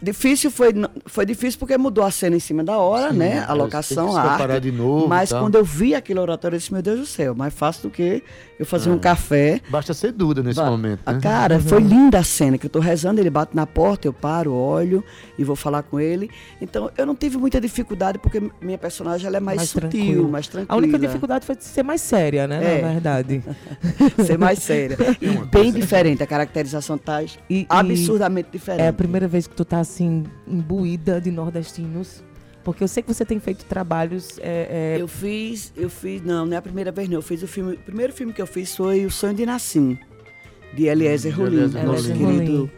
difícil foi, foi difícil porque mudou a cena em cima da hora, Sim, né? é, A locação, a arte. de novo Mas quando eu vi aquele oratório, eu disse, meu Deus do céu, mais fácil do que eu fazer um café. Basta ser Duda nesse Ba- momento. A Né? cara, foi linda a cena, que eu tô rezando, ele bate na porta, eu paro, olho e vou falar com ele. Então, eu não tive muita dificuldade, porque minha personagem ela é mais, sutil, tranquila. mais tranquila. A única dificuldade foi ser mais séria, né? É. Na verdade. Ser mais séria. E bem diferente, a caracterização tá E- e absurdamente diferente. É a primeira vez que tu tá assim, imbuída de nordestinos. Porque eu sei que você tem feito trabalhos. é, é, Eu fiz, eu fiz, não, não é a primeira vez não. Eu fiz o filme, o primeiro filme que eu fiz foi O Sonho de Nassim, de Eliezer de Rolim, nosso Rolim.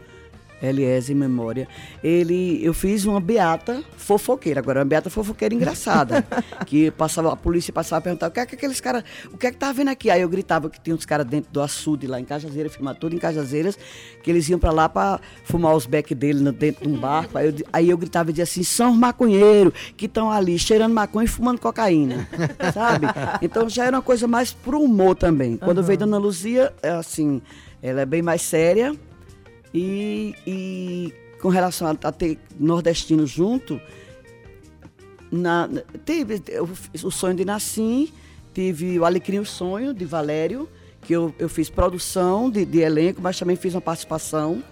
Eliezer em memória. Ele, eu fiz uma beata fofoqueira, agora uma beata fofoqueira engraçada, que passava a polícia passava a perguntar o que é que aqueles caras, o que é que tá vendo aqui? Aí eu gritava que tinha uns caras dentro do açude lá em Cajazeiras, filmar tudo em Cajazeiras, que eles iam pra lá pra fumar os becos dele dentro de um barco. Aí eu, aí eu gritava e dizia assim: são os maconheiros que estão ali cheirando maconha e fumando cocaína, sabe? Então já era uma coisa mais pro humor também. Quando veio Dona Luzia, é assim, ela é bem mais séria e, e com relação a, a ter nordestino junto, na, teve o, o sonho de Nassim, tive o Alecrim o Sonho, de Valério, que eu, eu fiz produção de, de elenco, mas também fiz uma participação.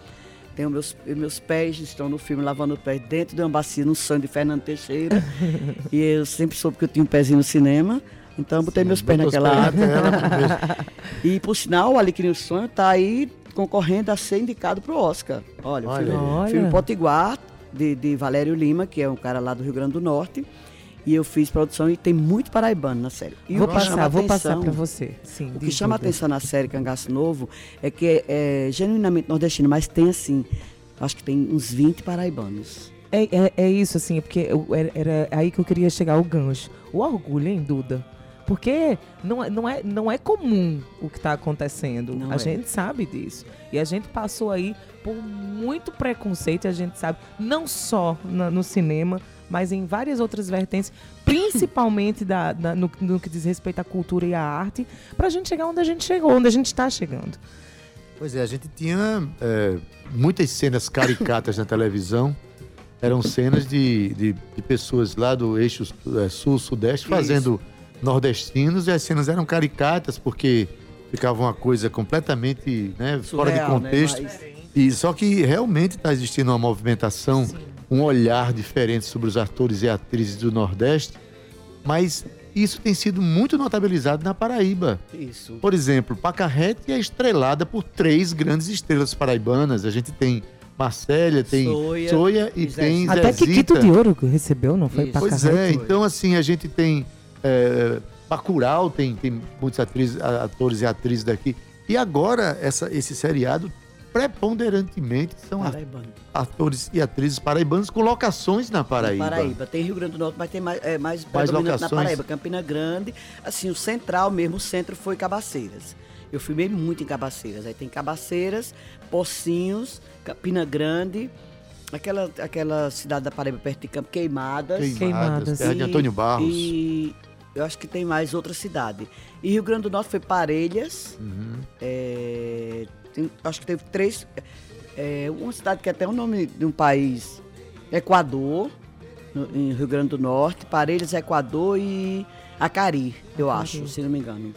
Tenho meus, meus pés estão no filme Lavando o Pé dentro de uma bacia no sonho de Fernando Teixeira. e eu sempre soube que eu tinha um pezinho no cinema. Então eu botei meus pés naquela. E por sinal, o Alecrim o Sonho está aí concorrendo a ser indicado para o Oscar. Olha, Olha filme. Olha. filme Potiguar, de, de Valério Lima, que é um cara lá do Rio Grande do Norte. E eu fiz produção e tem muito paraibano na série. E vou passar, vou passar pra você. Sim, O que chama a tudo. atenção na série Cangaço Novo é que é, é genuinamente nordestino, mas tem assim, acho que tem uns 20 paraibanos. É, é, é isso, assim, porque eu- era, era aí que eu queria chegar o gancho. O orgulho, hein, Duda? Porque não, é- não, é, não é comum o que está acontecendo. Não a é. gente sabe disso. E a gente passou aí por muito preconceito, a gente sabe, não só na- no cinema, mas em várias outras vertentes, principalmente da, da- no, no que diz respeito à cultura e à arte, pra gente chegar onde a gente chegou, onde a gente está chegando. Pois é, a gente tinha é, muitas cenas caricatas na televisão. Eram cenas de, de, de pessoas lá do eixo é, sul-sudeste fazendo nordestinos e as cenas eram caricatas porque ficava uma coisa completamente né, fora de né? contexto. Mas- E só que realmente está existindo uma movimentação, um olhar diferente sobre os atores e atrizes do Nordeste, mas isso tem sido muito notabilizado na Paraíba. Isso. Por exemplo, Pacarrete é estrelada por três grandes estrelas paraibanas. A gente tem Marcélia, tem Soia, Soia, e e tem Até Zezita. Kikito de Ouro recebeu, não foi? Isso. Pra Pois é, então assim, a gente tem é, Bacurau, tem, tem muitos atrizes, atores e atrizes daqui. E agora, essa, esse seriado, preponderantemente, são Paraibano. atores e atrizes paraibanos com locações na Paraíba. Paraíba. Tem Rio Grande do Norte, mas tem mais, é, mais, Mais predominante na locações. Paraíba. Campina Grande, assim, o central mesmo, o centro foi Cabaceiras. Eu filmei muito em Cabaceiras. Aí tem Cabaceiras, Pocinhos, Campina Grande, aquela, aquela cidade da Paraíba perto de Campo Queimadas. Queimadas, Queimadas. terra de Antônio Barros. E eu acho que tem mais outra cidade. E Rio Grande do Norte foi Parelhas. Uhum. é, tem- acho que teve três. é, uma cidade que é até o nome de um país. Equador, no- em Rio Grande do Norte. Parelhas, Equador e Acari, eu acho, se não me engano.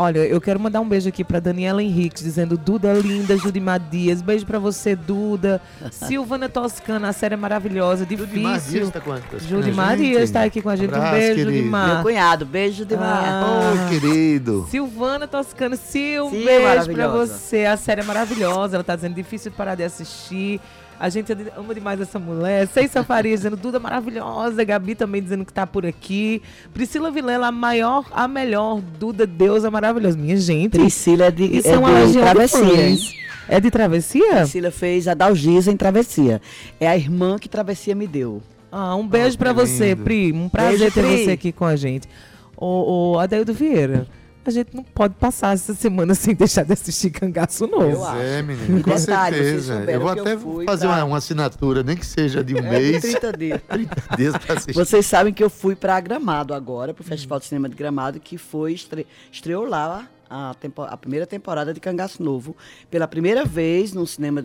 Olha, eu quero mandar um beijo aqui pra Daniela Henriques, dizendo Duda linda, Judimar Dias. Beijo pra você, Duda. Silvana Toscana, a série é maravilhosa, Judimar Dias difícil. tá com a- Judimar gente? Dias tá aqui com a gente. Abraço, um beijo, querido. Meu Judimar. cunhado, beijo demais. Ah. Oi, querido. Silvana Toscana, Sil, Sil, beijo pra maravilhosa. você. A série é maravilhosa, ela tá dizendo difícil de parar de assistir. A gente ama demais essa mulher. Ceissa Faria dizendo Duda maravilhosa. Gabi também dizendo que tá por aqui. Priscila Vilela, a maior, a melhor. Duda, deusa maravilhosa. Minha gente. Priscila é de, Isso é é uma de de travessia. fãs. É de travessia? Priscila fez a Dalgisa em travessia. É a irmã que travessia me deu. Ah, um beijo Ah, pra que você. Pri. Um prazer Beijo, ter Pri. você aqui com a gente. Ô, ô, Adeildo Vieira, a gente não pode passar essa semana sem deixar de assistir Cangaço Novo. Eu Pois acho. é, menino, com detalhe, certeza. Eu vou que eu até fui fazer pra- uma, uma assinatura, nem que seja de um É, mês, 30 dias. 30 dias pra assistir. Vocês sabem que eu fui para Gramado agora, para o Festival de Cinema de Gramado, que foi estre... estreou lá a, tempo- a primeira temporada de Cangaço Novo. Pela primeira vez no cinema,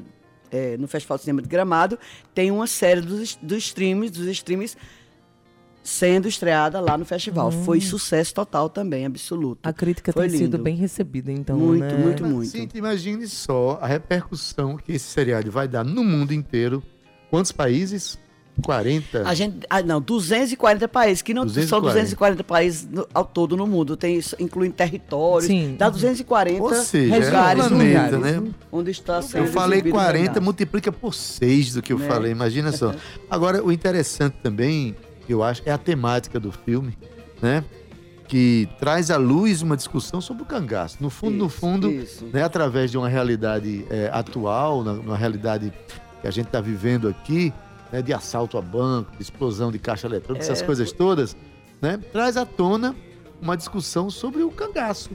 eh, no Festival de Cinema de Gramado, tem uma série dos, dos streams, dos streams sendo estreada lá no festival. Foi sucesso total também, absoluto. A crítica Foi tem sido lindo. bem recebida, então, Muito, né? muito, muito. Gente, imagine só a repercussão que esse seriado vai dar no mundo inteiro. Quantos países? 40? A gente, ah, não, 240 países, que não são 240. 240 países no- ao todo no mundo, tem isso, incluindo territórios, Sim. dá 240 Ou seja, é um lugares, planeta, lugares né? onde está Eu sendo falei exibido 40, Cangaço. multiplica por 6 do que eu Né? falei, imagina só. Agora, o interessante também, eu acho, é a temática do filme, né? Que traz à luz uma discussão sobre o cangaço. No fundo, no Isso, fundo, isso. né, através de uma realidade é, atual, na- uma realidade que a gente está vivendo aqui, né, de assalto a banco, de explosão de caixa eletrônica, essas É. coisas todas, né, traz à tona uma discussão sobre o cangaço.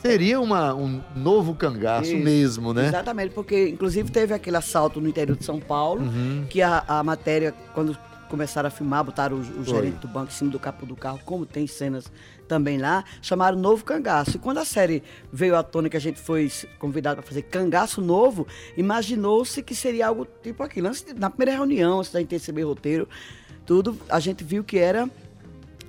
Seria uma, um novo cangaço Isso, mesmo, né? Exatamente, porque inclusive teve aquele assalto no interior de São Paulo, Uhum. que a, a matéria, quando começaram a filmar, botaram o, o gerente do banco em cima do capô do carro, como tem cenas também lá, chamaram Novo Cangaço. E quando a série veio à tona que a gente foi convidado para fazer Cangaço Novo, imaginou-se que seria algo tipo aquilo. Antes na primeira reunião, antes da gente receber roteiro, tudo, a gente viu que era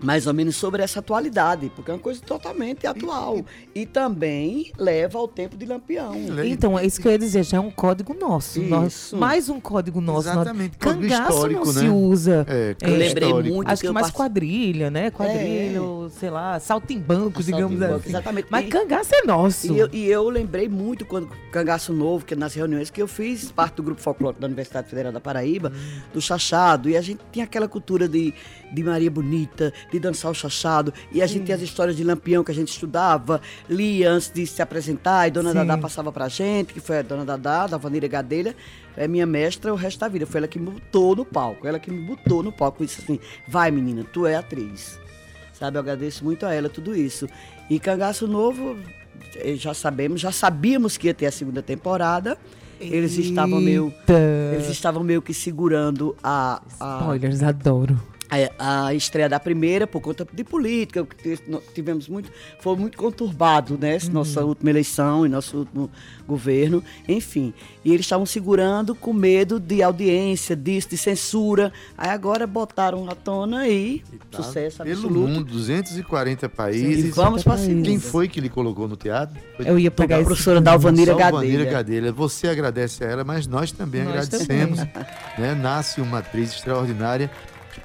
mais ou menos sobre essa atualidade, porque é uma coisa totalmente atual. E também leva ao tempo de Lampião. Então, é isso que eu ia dizer, já é um código nosso. Isso. mais um código nosso. Exatamente, Nós- código Cangaço histórico, não né? se usa. É, Eu lembrei histórico. muito Acho que eu mais passo- quadrilha, né? Quadrilha, sei lá, saltimbanco, digamos Saltimbanco, assim. exatamente. Mas E- cangaço é nosso. E eu, e eu lembrei muito quando Cangaço Novo, que nas reuniões que eu fiz, parte do grupo folclórico da Universidade Federal da Paraíba, do chachado, e a gente tinha aquela cultura de, de Maria Bonita, de dançar o chachado, e a gente tinha as histórias de Lampião que a gente estudava, lia antes de se apresentar, e Dona Sim. Dadá passava pra gente, que foi a Dona Dadá, da Vanira Gadelha, é minha mestra o resto da vida, foi ela que me botou no palco, ela que me botou no palco, disse assim, vai menina, tu é atriz. Sabe, eu agradeço muito a ela tudo isso. E Cangaço Novo, eh, já sabemos, já sabíamos que ia ter a segunda temporada. Eles estavam meio, Eita. eles estavam meio que segurando a, a, Spoilers, adoro. A, estreia da primeira por conta de política, que tivemos muito, foi muito conturbado, né? essa Nossa última eleição e nosso último governo, enfim. E eles estavam segurando com medo de audiência, disso, de censura. Aí agora botaram à tona e sucesso Tá Pelo absoluto. mundo, 240 E países. vamos para países. Quem cima. foi que lhe colocou no teatro? Foi Eu ia pegar A professora Dalvanira Salvanira Gadelha. Gadelha. Você agradece a ela, mas nós também Nós agradecemos. né? Nasce uma atriz extraordinária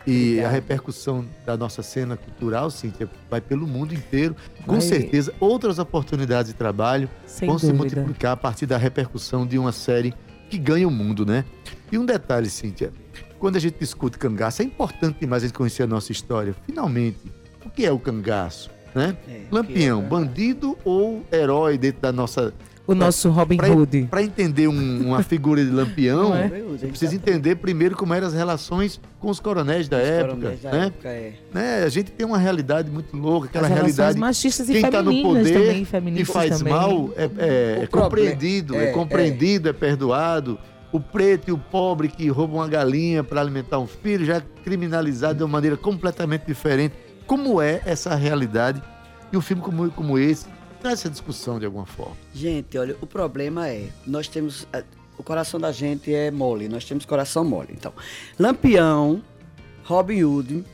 e Obrigada. a repercussão da nossa cena cultural, Cíntia, vai pelo mundo inteiro. Com Vai. certeza, outras oportunidades de trabalho Sem vão se dúvida. multiplicar a partir da repercussão de uma série que ganha o mundo, né? E um detalhe, Cíntia, quando a gente discute cangaço, é importante demais a gente conhecer a nossa história. Finalmente, o que é o cangaço? Né? É, Lampião, que é- bandido ou herói dentro da nossa O nosso Robin Pra- Hood. para entender um- uma figura de Lampião, é? você precisa entender primeiro como eram as relações com os coronéis da época. Coronéis da né? época, é. Né? A gente tem uma realidade muito louca, aquela realidade. machistas e Quem está no poder também, e faz também. mal é, é- é problema- compreendido, é, é, compreendido, é. perdoado. O preto e o pobre que roubam uma galinha para alimentar um filho já é criminalizado de uma maneira completamente diferente. Como é essa realidade? E um filme como, como esse essa discussão de alguma forma. Gente, olha, o problema é, nós temos, eh, o coração da gente é mole, nós temos coração mole. Então, Lampião, Robin Hood,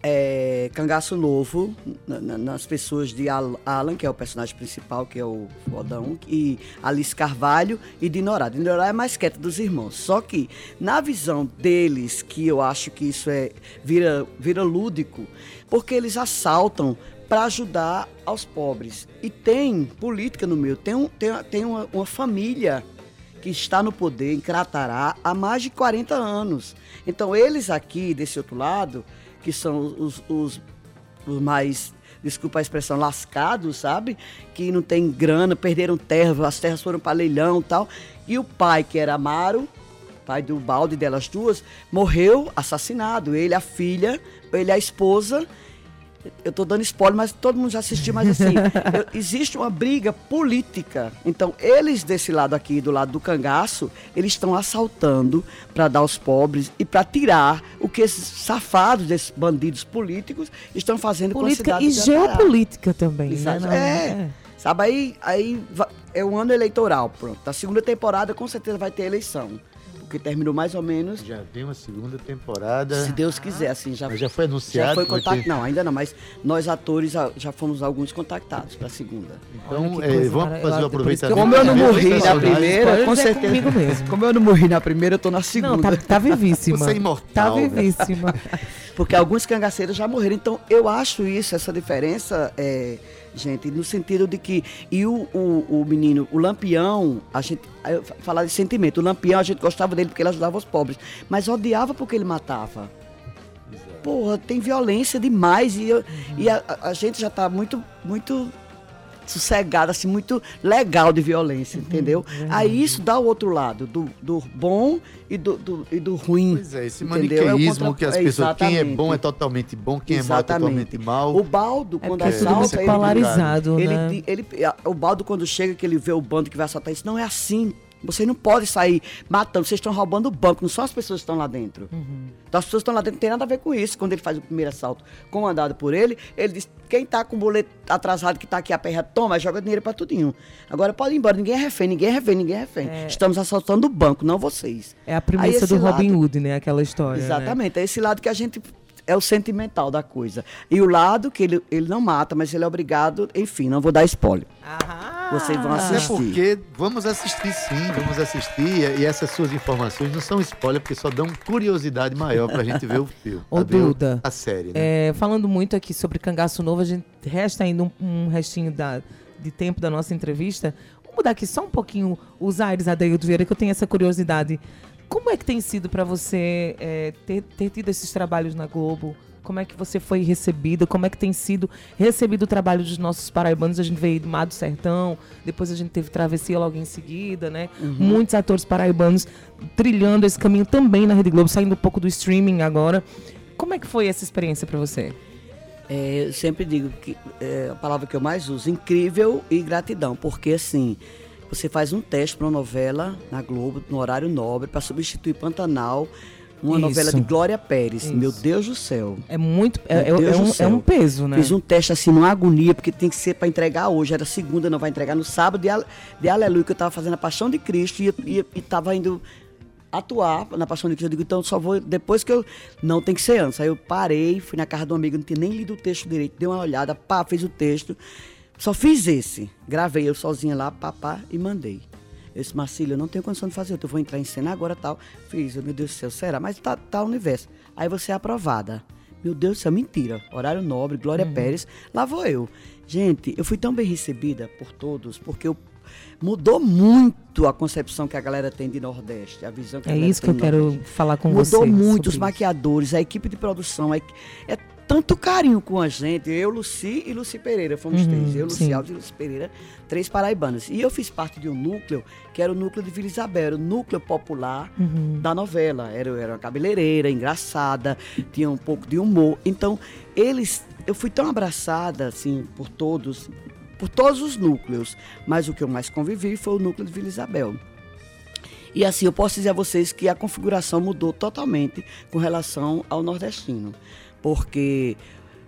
é, Cangaço Novo, na- na- nas pessoas de Al- Alan, que é o personagem principal, que é o fodão, e Alice Carvalho e Dinorá. Dinorá é mais quieta dos irmãos. Só que, na visão deles, que eu acho que isso é vira, vira lúdico, porque eles assaltam para ajudar aos pobres. E tem política no meio, tem, um, tem, tem uma, uma família que está no poder em Cratará há mais de 40 anos. Então, eles aqui, desse outro lado, que são os, os, os mais, desculpa a expressão, lascados, sabe? Que não tem grana, perderam terra, as terras foram para leilão e tal. E o pai, que era Amaro, pai do balde delas duas, morreu assassinado. Ele, a filha, ele, a esposa. Eu tô dando spoiler, mas todo mundo já assistiu, mas assim, eu- existe uma briga política. Então, eles desse lado aqui, do lado do cangaço, eles estão assaltando para dar aos pobres e para tirar o que esses safados, desses bandidos políticos, estão fazendo Política com a cidade e geopolítica também, Exato. né? É. Sabe, aí, aí é um ano eleitoral, pronto. Na segunda temporada, com certeza vai ter eleição. Porque terminou mais ou menos, Já vem uma segunda temporada. se Deus quiser, assim, já, Mas já foi anunciado. já foi que contact... ter- Não, ainda não, mas nós atores já fomos alguns contactados para a segunda. Então, que é, coisa vamos fazer o que aproveitamento. Como eu não morri na primeira, com certeza. comigo mesmo. Como eu não morri na primeira, eu tô na segunda. Não, tá, tá vivíssima. Você é imortal, Tá vivíssima. Porque alguns cangaceiros já morreram. Então, eu acho isso, essa diferença, é, gente, no sentido de que. E o, o, o menino, o Lampião, a gente. Falar de sentimento. O Lampião, a gente gostava dele porque ele ajudava os pobres. Mas odiava porque ele matava. Porra, tem violência demais. E, eu- e a, a- gente já tá muito, muito sossegado, assim, muito legal de violência, entendeu? Aí isso dá o outro lado, do, do bom e do, do- e do ruim. Pois é, esse entendeu? É o maniqueísmo contra- que as é, pessoas. Quem é exatamente. bom é totalmente bom, quem é mal é totalmente mal. O baldo, É quando é assalta, ele, polarizado, ele, né? di- ele- a- o baldo, quando chega, que ele vê o bando que vai assaltar, isso não é assim. Vocês não podem sair matando, vocês estão roubando o banco, não são as pessoas que estão lá dentro. Uhum. Então as pessoas que estão lá dentro não tem nada a ver com isso. Quando ele faz o primeiro assalto comandado por ele, ele diz: quem tá com o boleto atrasado que tá aqui a perra, toma, joga dinheiro pra tudinho. Agora pode ir embora, ninguém é refém, ninguém é refém, ninguém é refém. Estamos assaltando o banco, não vocês. É a premissa do Robin lado- Hood, né? Aquela história. né? Exatamente, é esse lado que a gente é o sentimental da coisa. E o lado que ele, ele não mata, mas ele é obrigado, enfim, não vou dar spoiler. Ah, Vocês vão Até assistir. porque vamos assistir sim, vamos assistir. E, essas suas informações não são spoiler, porque só dão curiosidade maior pra gente ver o filme. Ô, ver o- Duda, A série, né? É, falando muito aqui sobre Cangaço Novo, a gente resta ainda um, um restinho da, de tempo da nossa entrevista. Vamos mudar aqui só um pouquinho os aires, Adaildo Vieira, que eu tenho essa curiosidade. Como é que tem sido para você é, ter, ter tido esses trabalhos na Globo? Como é que você foi recebida? Como é que tem sido recebido o trabalho dos nossos paraibanos? A gente veio do Mar do Sertão, depois a gente teve Travessia logo em seguida, né? Muitos atores paraibanos trilhando esse caminho também na Rede Globo, saindo um pouco do streaming agora. Como é que foi essa experiência para você? É, eu sempre digo que é a palavra que eu mais uso, incrível e gratidão, porque assim, você faz um teste para uma novela na Globo, no horário nobre, para substituir Pantanal, uma Isso. novela de Glória Pérez. Isso. Meu Deus do céu. É muito. É, é- é do um, é céu. um peso, né? Fiz um teste assim, numa agonia, porque tem que ser para entregar hoje. Era segunda, não vai entregar no sábado de, de Aleluia, que eu estava fazendo a Paixão de Cristo e, e, e tava indo atuar na Paixão de Cristo. Eu digo, então só vou depois que eu. Não tem que ser antes. Aí eu parei, fui na casa um amigo, não tinha nem lido o texto direito, dei uma olhada, pá, fiz o texto. Só fiz esse. Gravei eu sozinha lá, papá, e mandei. Eu disse, Marcílio, eu não tenho condição de fazer, eu vou entrar em cena agora tal. Fiz, eu, meu Deus do céu, será? Mas tá, tá o universo. Aí você é aprovada. Meu Deus do céu, mentira. Horário nobre, Glória Pérez, lá vou eu. Gente, eu fui tão bem recebida por todos, porque eu, mudou muito a concepção que a galera tem de Nordeste, a visão que a É galera isso que tem eu quero falar com você. Mudou muito os isso. maquiadores, a equipe de produção. É, é tanto carinho com a gente. Eu, Luci e Luci Pereira fomos Uhum, três. Eu, sim. Luci Alves e Luci Pereira, três paraibanas. E eu fiz parte de um núcleo, que era o núcleo de Vila Isabel, era o núcleo popular Uhum. da novela. Era, era uma cabeleireira, engraçada, tinha um pouco de humor. Então, eles. Eu fui tão abraçada, assim, por todos, por todos os núcleos. Mas o que eu mais convivi foi o núcleo de Vila Isabel. E assim, eu posso dizer a vocês que a configuração mudou totalmente com relação ao nordestino. Porque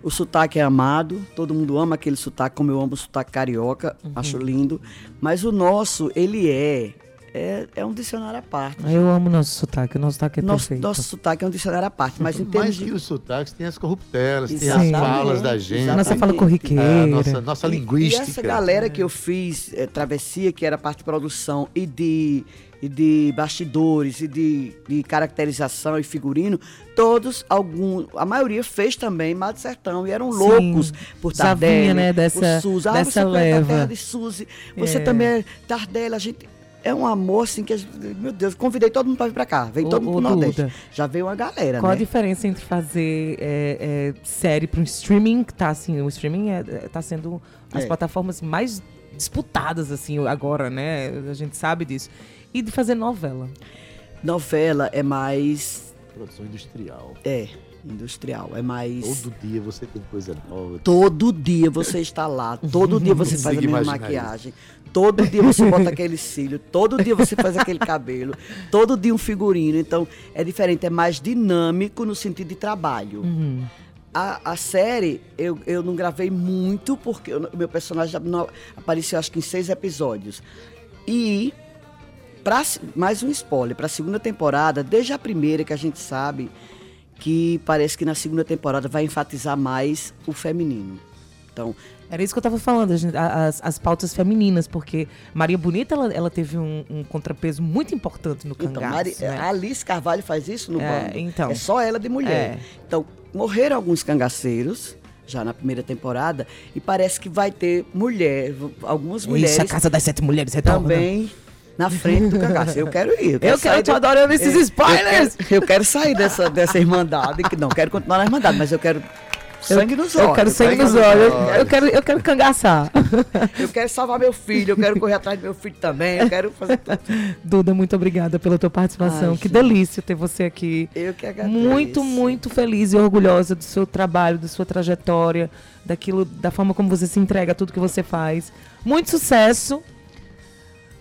o sotaque é amado, todo mundo ama aquele sotaque, como eu amo o sotaque carioca, acho lindo. Mas o nosso, ele é, é, é um dicionário à parte. Eu amo nosso sotaque, o nosso sotaque é Nosso, perfeito. nosso sotaque é um dicionário à parte, mas em termos Mais de... que os sotaques, tem as corruptelas, tem as falas da gente. Nossa fala corriqueira. a nossa, nossa E- linguística. E essa galera que eu fiz, eh, Travessia, que era parte de produção e de, e de bastidores, e de, de caracterização e figurino, todos, algum, a maioria fez também Mar do Sertão e eram Sim. loucos por Tardelli, vinha, né, dessa- por Suzy. Ah, dessa você leva. a terra de Suzy, você É. também é Tardelli, a gente... É um amor, assim, que, a gente- meu Deus, convidei todo mundo para vir para cá. Vem Ô, todo mundo pro Nordeste. Duda. Já veio uma galera, Qual a né? diferença entre fazer é, é, série para um streaming, que tá assim, o streaming é, é- tá sendo as É. plataformas mais disputadas assim agora, né? A gente sabe disso. E de fazer novela. Novela é mais... Produção industrial. É, industrial. É mais... Todo dia você tem coisa nova. Todo dia você está lá, todo dia você faz a mesma maquiagem, todo dia você bota aquele cílio, todo dia você faz aquele cabelo, todo dia um figurino. Então é diferente, é mais dinâmico no sentido de trabalho. A, a série eu, eu não gravei muito, porque o meu personagem apareceu acho que em seis episódios. E, pra, mais um spoiler, para a segunda temporada, desde a primeira que a gente sabe que parece que na segunda temporada vai enfatizar mais o feminino. Então, Era isso que eu tava falando, as, as pautas femininas, porque Maria Bonita, ela, ela teve um, um contrapeso muito importante no então cangaço, Mari- né? a Alice Carvalho faz isso no É, bando. então. É só ela de mulher. É. Então, morreram alguns cangaceiros já na primeira temporada e parece que vai ter mulher, algumas mulheres Ixi, a Casa das Sete Mulheres retorna. também na frente do cangaço. Eu quero ir. Eu quero, eu tô de- adorando esses eu- eu spoilers! quero- Eu quero, sair dessa, dessa irmandade, que não quero continuar na irmandade, mas eu quero sangue nos olhos. Eu quero sangue nos olhos. Eu quero, eu quero cangaçar. Eu quero salvar meu filho, eu quero correr atrás do meu filho também, eu quero fazer tudo. Duda, muito obrigada pela tua participação. Ai, que gente. delícia ter você aqui. Eu que agradeço. Muito, muito feliz e orgulhosa do seu trabalho, da sua trajetória, daquilo, da forma como você se entrega a tudo que você faz. Muito sucesso.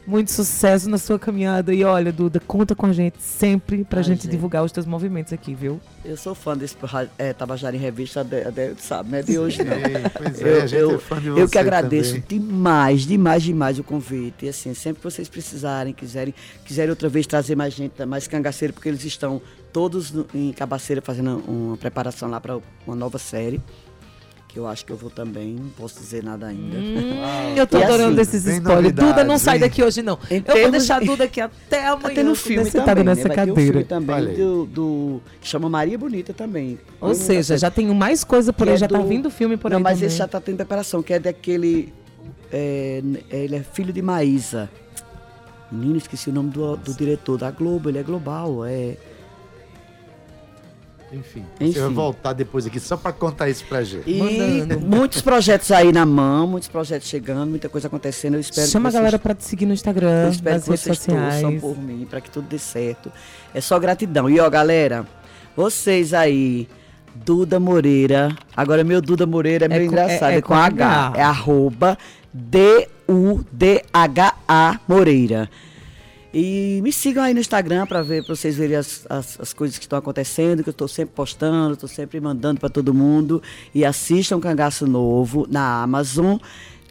Muito sucesso na sua caminhada. E olha, Duda, conta com a gente sempre pra Ai, gente, gente. divulgar os teus movimentos aqui, viu? Eu sou fã desse é, Tabajara em Revista, de, de, sabe, né? De hoje não. Ei, pois é, Eu, a gente eu- é fã de eu você que agradeço também. demais, demais, demais o convite. E assim, sempre que vocês precisarem, quiserem, quiserem outra vez trazer mais gente, mais cangaceiro, porque eles estão todos no- em Cabaceira fazendo uma preparação lá para uma nova série. Que eu acho que eu vou também, não posso dizer nada ainda. Eu tô E adorando assim, esses spoilers. Duda, não sai daqui hoje, não. Em eu vou deixar a Duda aqui até amanhã. Vai ter no filme sentada também, nessa né? Vai ter um cadeira. filme também do, do- que chama Maria Bonita também. Ou Eu- seja, já tem mais coisa por que aí, é já tá do- vindo filme por Não, aí mas também. esse já tá tendo preparação, que é daquele. é, ele é filho de Maísa. Menino, esqueci o nome do, do diretor da Globo, ele é global. É, Enfim, Enfim. você vai voltar depois aqui só pra contar isso pra gente. e Mandando. muitos projetos aí na mão, muitos projetos chegando, muita coisa acontecendo. Eu espero Chama a que vocês, galera pra te seguir no eu Instagram, espero nas que redes vocês torçam sociais. por mim, para que tudo dê certo. É só gratidão. E ó, galera, vocês aí, Duda Moreira. Agora, meu Duda Moreira é meio com- engraçado, é- é, é com com H. H. É arroba D-U-D-H-A Moreira. E me sigam aí no Instagram para ver, para vocês verem as, as, as coisas que estão acontecendo, que eu estou sempre postando, estou sempre mandando para todo mundo. E assistam Cangaço Novo na Amazon.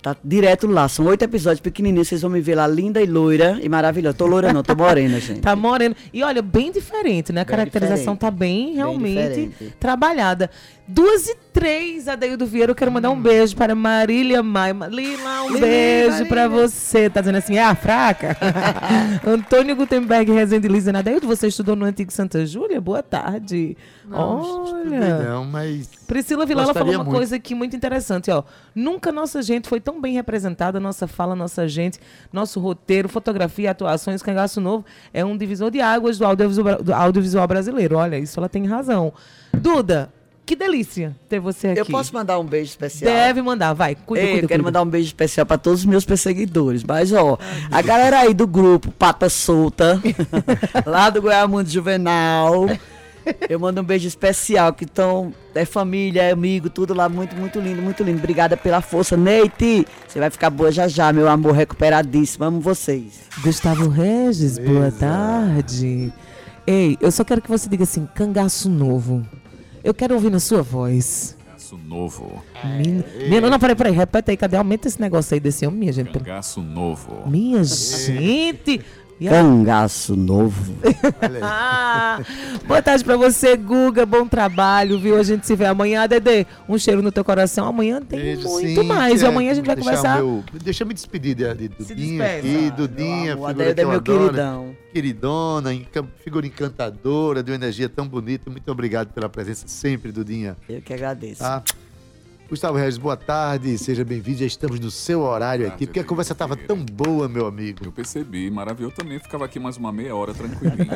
Tá direto lá, são oito episódios pequenininhos, vocês vão me ver lá linda e loira e maravilhosa. Tô loira não, tô morena, gente. Tá moreno. E olha, bem diferente, né? A Bem caracterização diferente. tá bem, Bem realmente diferente. trabalhada. Duas e três, Adeildo Vieira. Eu quero mandar um beijo para Marília Maia. Lila, um Lili, beijo pra Marília. você. Tá dizendo assim, é a fraca? Antônio Gutenberg, Rezende Lisa. Adeildo, você estudou no Antigo Santa Júlia? Boa tarde. Estudei olha. não, mas Priscila Vilela falou uma muito. coisa aqui muito interessante, ó. Nunca nossa gente foi tão bem representada, nossa fala, nossa gente, nosso roteiro, fotografia, atuações, Cangaço Novo é um divisor de águas do audiovisual, do audiovisual brasileiro. Olha, isso ela tem razão. Duda, que delícia ter você aqui. Eu posso mandar um beijo especial? Deve mandar, vai. Cuida, Ei, cuida, eu quero cuida. mandar um beijo especial para todos os meus perseguidores. Mas, ó, a galera aí do grupo Pata Solta, lá do Goiamundo Juvenal, eu mando um beijo especial, que estão, é família, é amigo, tudo lá, muito, muito lindo, muito lindo. Obrigada pela força. Neite, você vai ficar boa já já, meu amor, recuperadíssimo. Amo vocês. Gustavo Regis, boa tarde. Ei, eu só quero que você diga assim, cangaço novo. Eu quero ouvir na sua voz. Cangaço novo. Minha, minha, não, não, peraí, peraí, repete aí, cadê? Aumenta esse negócio aí desse homem, minha gente. Cangaço novo. Minha gente, E aí? Cangaço novo. Ah, boa tarde pra você, Guga. Bom trabalho, viu? A gente se vê amanhã, Dedê. Um cheiro no teu coração. Amanhã tem Beijo, muito sim, mais. E é, amanhã a gente vai conversar. Meu, deixa eu me despedir de, de Dudinha aqui. Dudinha, Meu amor, figura Adélio que é eu meu adoro. queridão. Queridona, figura encantadora, de uma energia tão bonita. Muito obrigado pela presença sempre, Dudinha. Eu que agradeço. Tá? Gustavo Regis, boa tarde, seja bem-vindo. Já estamos no seu horário Boa aqui, tarde, porque a conversa estava tão boa, meu amigo. Eu percebi, maravilhoso. Eu também ficava aqui mais uma meia hora tranquilinho.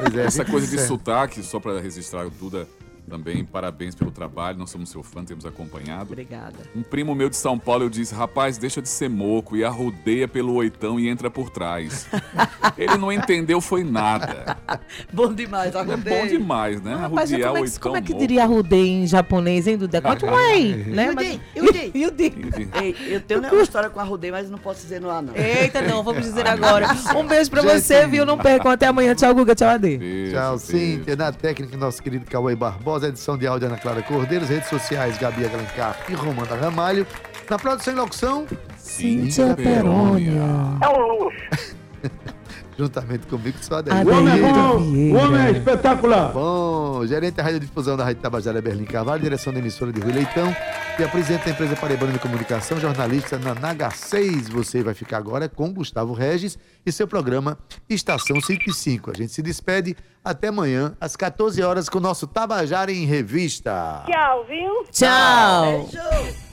Pois é, Essa coisa de certo. sotaque, só para registrar o Duda também, parabéns pelo trabalho. Nós somos seu fã, temos acompanhado. Obrigada. Um primo meu de São Paulo, eu disse, rapaz, deixa de ser moco e arrodeia pelo oitão e entra por trás. Ele não entendeu, foi nada. Bom demais, É arrudei. bom demais, né? Rapaz, Arrodear como, é o que, oitão como é que diria arrudei em japonês, hein, Duda? Conta um aí, né? Yudei, Mas- Yudei. Yudei. Ei, eu tenho uma história com arrudei, mas não posso dizer no ar, não. Eita, não, vamos dizer agora. Um beijo pra Gente. você, viu? Não percam. Até amanhã. Tchau, Guga. Tchau, Ade. Tchau. Cíntia. Na técnica, nosso querido Cauê Barbosa, edição de áudio Ana Clara Cordeiro, redes sociais Gabi Alencar e Romana Ramalho. Na produção e locução, Cíntia Perônia. juntamente comigo, só a Adeildo Vieira. Bom, gerente da radiodifusão da Rádio Tabajara Berlim Carvalho, direção da emissora de Rui Leitão e a presidente da empresa Paraibana de Comunicação, jornalista na Naga 6. Você vai ficar agora com Gustavo Regis e seu programa Estação 105. A gente se despede até amanhã, às 14 horas, com o nosso Tabajara em Revista. Tchau, viu? Tchau. Em